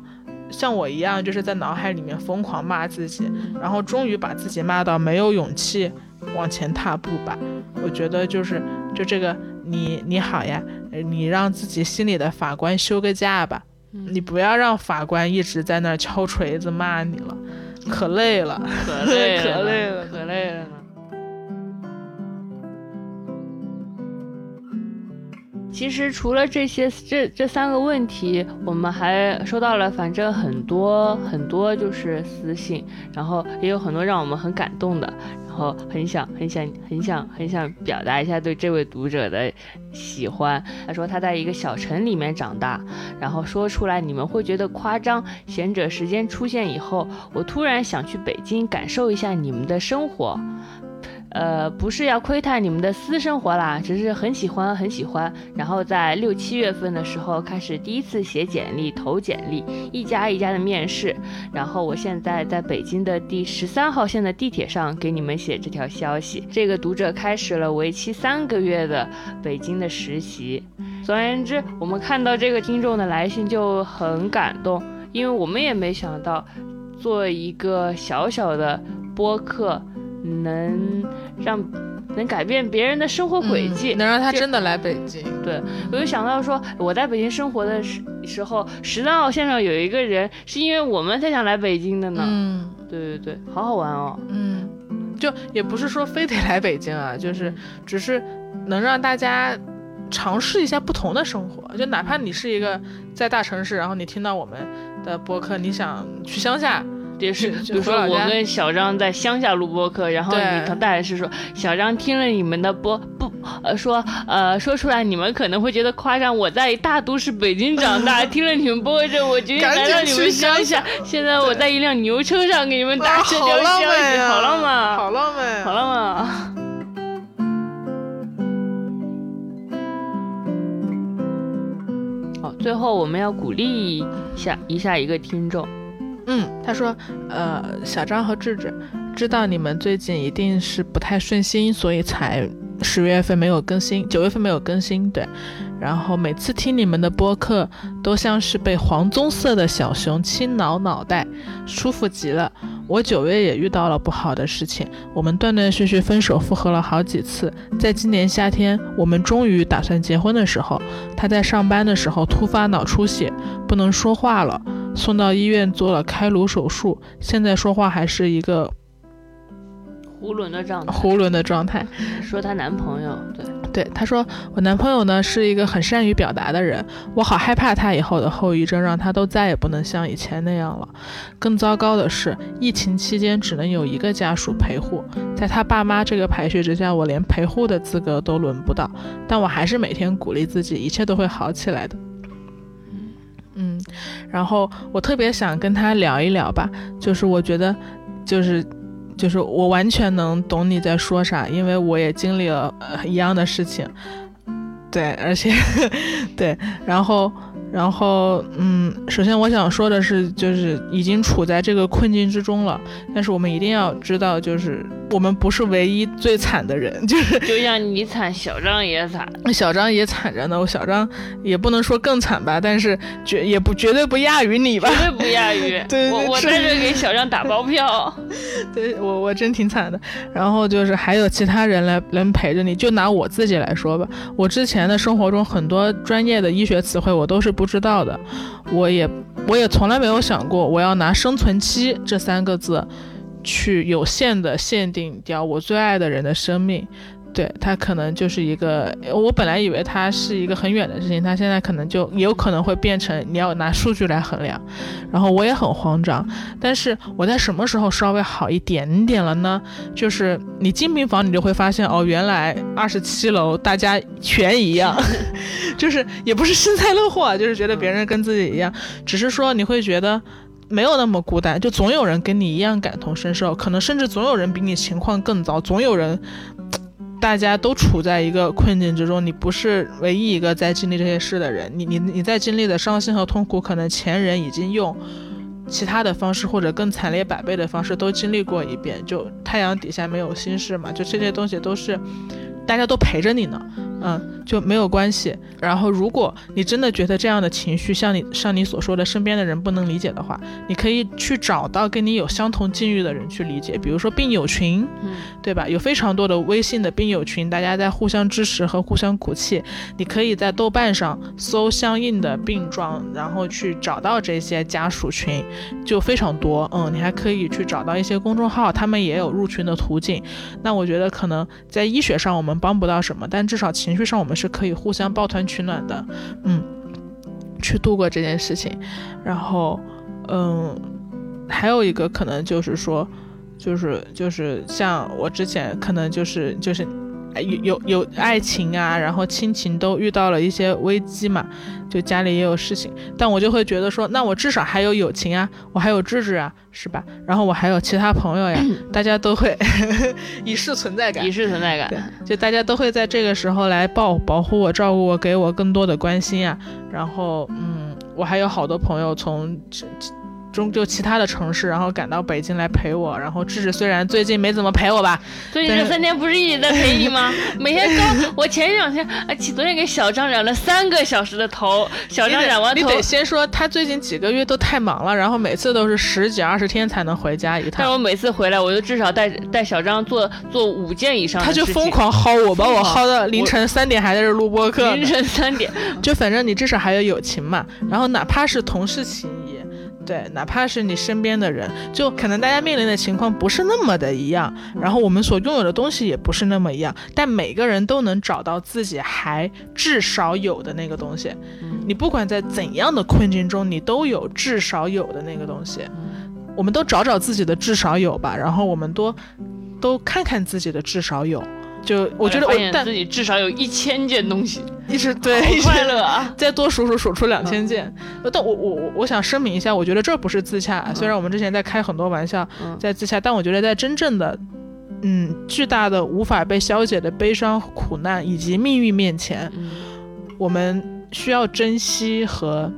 像我一样，就是在脑海里面疯狂骂自己，然后终于把自己骂到没有勇气往前踏步吧。我觉得就是就这个，你你好呀，呃你让自己心里的法官休个假吧。你不要让法官一直在那儿敲锤子骂你了，可累了，可累了，可累了可累了呢。其实除了这些这这三个问题，我们还收到了反正很多很多就是私信，然后也有很多让我们很感动的，然后很想很想很想很想表达一下对这位读者的喜欢。他说他在一个小城里面长大，然后说出来你们会觉得夸张。贤者时间出现以后，我突然想去北京感受一下你们的生活。呃，不是要窥探你们的私生活啦，只是很喜欢，很喜欢。然后在六七月份的时候开始第一次写简历、投简历，一家一家的面试。然后我现在在北京的第十三号线的地铁上给你们写这条消息。这个读者开始了为期三个月的北京的实习。总而言之，我们看到这个听众的来信就很感动，因为我们也没想到，做一个小小的播客。能让能改变别人的生活轨迹，能让他真的来北京。对，我就想到说，我在北京生活的时时候，十三号线上有一个人，是因为我们才想来北京的呢。嗯对对对，好好玩哦。嗯，就也不是说非得来北京啊，就是只是能让大家尝试一下不同的生活。就哪怕你是一个在大城市，然后你听到我们的播客，你想去乡下。也是，比如说我跟小张在乡下录播客，然后对你他大概是说，小张听了你们的播不呃说呃说出来，你们可能会觉得夸张。我在大都市北京长大，听了你们播客之后，我决定来到你们乡乡下。现在我在一辆牛车上给你们打啊好这条消息，浪漫呀好浪漫，好浪漫，好浪漫啊！哦，最后我们要鼓励一下一下一个听众，嗯，他说，呃，小张和智智，知道你们最近一定是不太顺心，所以才十月份没有更新，九月份没有更新，对。然后每次听你们的播客，都像是被黄棕色的小熊轻挠脑袋，舒服极了。我九月也遇到了不好的事情，我们断断续续分手复合了好几次。在今年夏天，我们终于打算结婚的时候，他在上班的时候突发脑出血，不能说话了。送到医院做了开颅手术，现在说话还是一个囫囵的状态，囫囵的状态。说她男朋友，对，对，她说我男朋友呢是一个很善于表达的人，我好害怕他以后的后遗症让他都再也不能像以前那样了。更糟糕的是，疫情期间只能有一个家属陪护，在他爸妈这个排序之下，我连陪护的资格都轮不到。但我还是每天鼓励自己，一切都会好起来的。嗯，然后我特别想跟他聊一聊吧，就是我觉得，就是，就是我完全能懂你在说啥，因为我也经历了、呃、一样的事情，对，而且，对，然后，然后，嗯，首先我想说的是，就是已经处在这个困境之中了，但是我们一定要知道，就是我们不是唯一最惨的人，就是就像你惨，小张也惨，小张也惨着呢，我小张也不能说更惨吧，但是绝也不绝对不亚于你吧，绝对不亚于。对我我在这给小张打包票。对我我真挺惨的。然后就是还有其他人来能陪着你，就拿我自己来说吧，我之前的生活中很多专业的医学词汇我都是不知道的，我也我也从来没有想过我要拿生存期这三个字去有限的限定掉我最爱的人的生命。对他可能就是一个，我本来以为他是一个很远的事情，他现在可能就有可能会变成你要拿数据来衡量，然后我也很慌张。但是我在什么时候稍微好一点点了呢？就是你进病房，你就会发现哦，原来二十七楼大家全一样，就是也不是幸灾乐祸，就是觉得别人跟自己一样，只是说你会觉得。没有那么孤单，就总有人跟你一样感同身受，可能甚至总有人比你情况更糟，总有人，大家都处在一个困境之中，你不是唯一一个在经历这些事的人，你你你在经历的伤心和痛苦，可能前人已经用其他的方式或者更惨烈百倍的方式都经历过一遍，就太阳底下没有心事嘛，就这些东西都是大家都陪着你呢。嗯，就没有关系。然后，如果你真的觉得这样的情绪像你像你所说的身边的人不能理解的话，你可以去找到跟你有相同境遇的人去理解，比如说病友群，对吧？有非常多的微信的病友群，大家在互相支持和互相鼓气。你可以在豆瓣上搜相应的病状，然后去找到这些家属群，就非常多。嗯，你还可以去找到一些公众号，他们也有入群的途径。那我觉得可能在医学上我们帮不到什么，但至少情情绪上我们是可以互相抱团取暖的，嗯，去度过这件事情。然后，嗯，还有一个可能就是说，就是就是像我之前可能就是就是。有有有爱情啊，然后亲情都遇到了一些危机嘛，就家里也有事情，但我就会觉得说，那我至少还有友情啊，我还有志志啊，是吧？然后我还有其他朋友呀，大家都会 以示存在感，以示存在感，就大家都会在这个时候来保保护我、照顾我、给我更多的关心啊。然后，嗯，我还有好多朋友从。中就其他的城市，然后赶到北京来陪我。然后智智虽然最近没怎么陪我吧，最近这三天不是一直在陪你吗？每天刚 我前两天啊，昨天给小张染了三个小时的头，小张染完头，你得先说他最近几个月都太忙了，然后每次都是十几二十天才能回家一趟。但我每次回来，我就至少带带小张做做五件以上。他就疯狂薅我，把我薅到凌晨三点还在这录播课。凌晨三点，就反正你至少还有友情嘛。然后哪怕是同事情谊。对，哪怕是你身边的人，就可能大家面临的情况不是那么的一样，然后我们所拥有的东西也不是那么一样，但每个人都能找到自己还至少有的那个东西。你不管在怎样的困境中，你都有至少有的那个东西。我们都找找自己的至少有吧，然后我们多都看看自己的至少有。就我觉得，我但自己至少有一千件东西，一直对快乐啊！再多数数数出两千件。但我我我我想声明一下，我觉得这不是自洽。虽然我们之前在开很多玩笑，在自洽，但我觉得在真正的，嗯，巨大的无法被消解的悲伤、苦难以及命运面前，我们需要珍惜和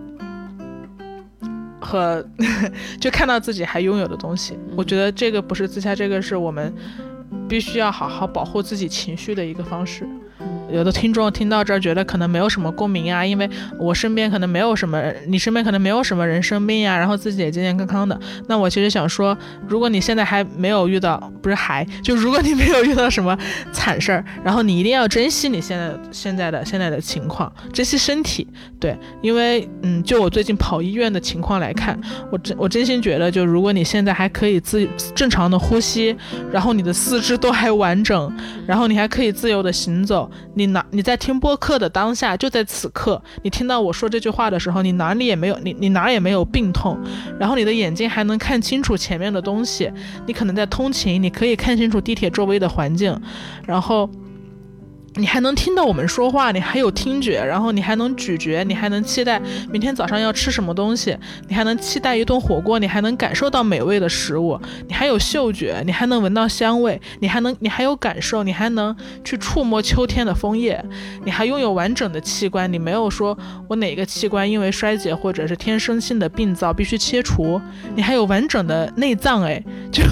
和 就看到自己还拥有的东西。我觉得这个不是自洽，这个是我们。必须要好好保护自己情绪的一个方式。有的听众听到这儿觉得可能没有什么共鸣啊，因为我身边可能没有什么，你身边可能没有什么人生病呀，然后自己也健健康康的。那我其实想说，如果你现在还没有遇到，不是还就如果你没有遇到什么惨事儿，然后你一定要珍惜你现在现在的现在的情况，珍惜身体。对，因为嗯，就我最近跑医院的情况来看，我真我真心觉得，就如果你现在还可以自正常的呼吸，然后你的 四肢都还完整，然后你还可以自由的行走。你你哪你在听播客的当下，就在此刻，你听到我说这句话的时候，你哪里也没有，你你哪也没有病痛，然后你的眼睛还能看清楚前面的东西，你可能在通勤，你可以看清楚地铁周围的环境，然后。你还能听到我们说话，你还有听觉，然后你还能咀嚼，你还能期待明天早上要吃什么东西，你还能期待一顿火锅，你还能感受到美味的食物，你还有嗅觉，你还能闻到香味，你还能，你还有感受，你还能去触摸秋天的枫叶，你还拥有完整的器官，你没有说我哪个器官因为衰竭或者是天生性的病灶必须切除，你还有完整的内脏，哎，就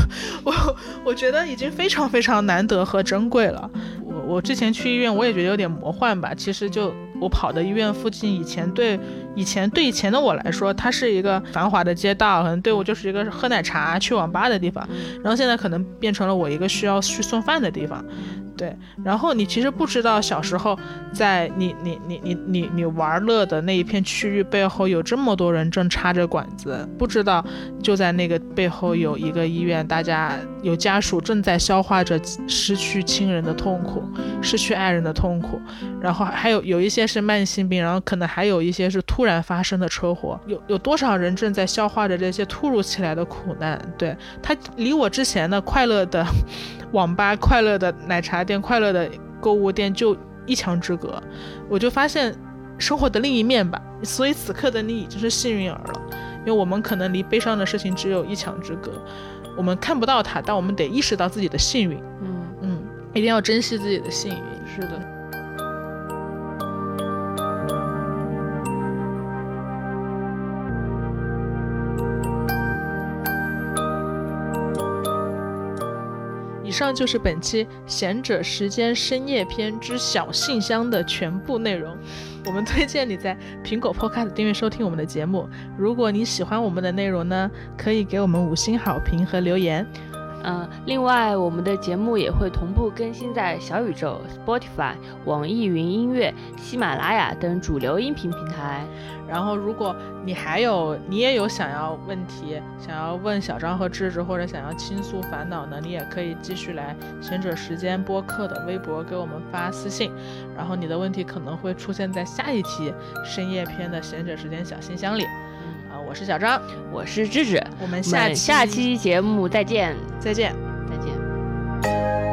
我我觉得已经非常非常难得和珍贵了。我我之前去医院，我也觉得有点魔幻吧。其实就我跑的医院附近，以前对以前对以前的我来说，它是一个繁华的街道，可能对我就是一个喝奶茶、去网吧的地方。然后现在可能变成了我一个需要去送饭的地方。对，然后你其实不知道小时候在你你你你你你玩乐的那一片区域背后有这么多人正插着管子，不知道就在那个背后有一个医院，大家有家属正在消化着失去亲人的痛苦，失去爱人的痛苦，然后还有有一些是慢性病，然后可能还有一些是突然发生的车祸，有有多少人正在消化着这些突如其来的苦难？对他离我之前的快乐的。网吧快乐的奶茶店，快乐的购物店就一墙之隔，我就发现生活的另一面吧。所以此刻的你已经是幸运儿了，因为我们可能离悲伤的事情只有一墙之隔，我们看不到它，但我们得意识到自己的幸运。嗯嗯，一定要珍惜自己的幸运。是的。以上就是本期贤者时间深夜篇之小信箱的全部内容。我们推荐你在苹果 Podcast 订阅收听我们的节目。如果你喜欢我们的内容呢，可以给我们五星好评和留言。嗯，另外我们的节目也会同步更新在小宇宙、Spotify、网易云音乐、喜马拉雅等主流音频平台。然后，如果你还有你也有想要问题，想要问小张和智智，或者想要倾诉烦恼呢，你也可以继续来贤者时间播客的微博给我们发私信。然后你的问题可能会出现在下一期深夜篇的贤者时间小信箱里。我是小张，我是芝芝，我们下下期节目再见，再见，再见。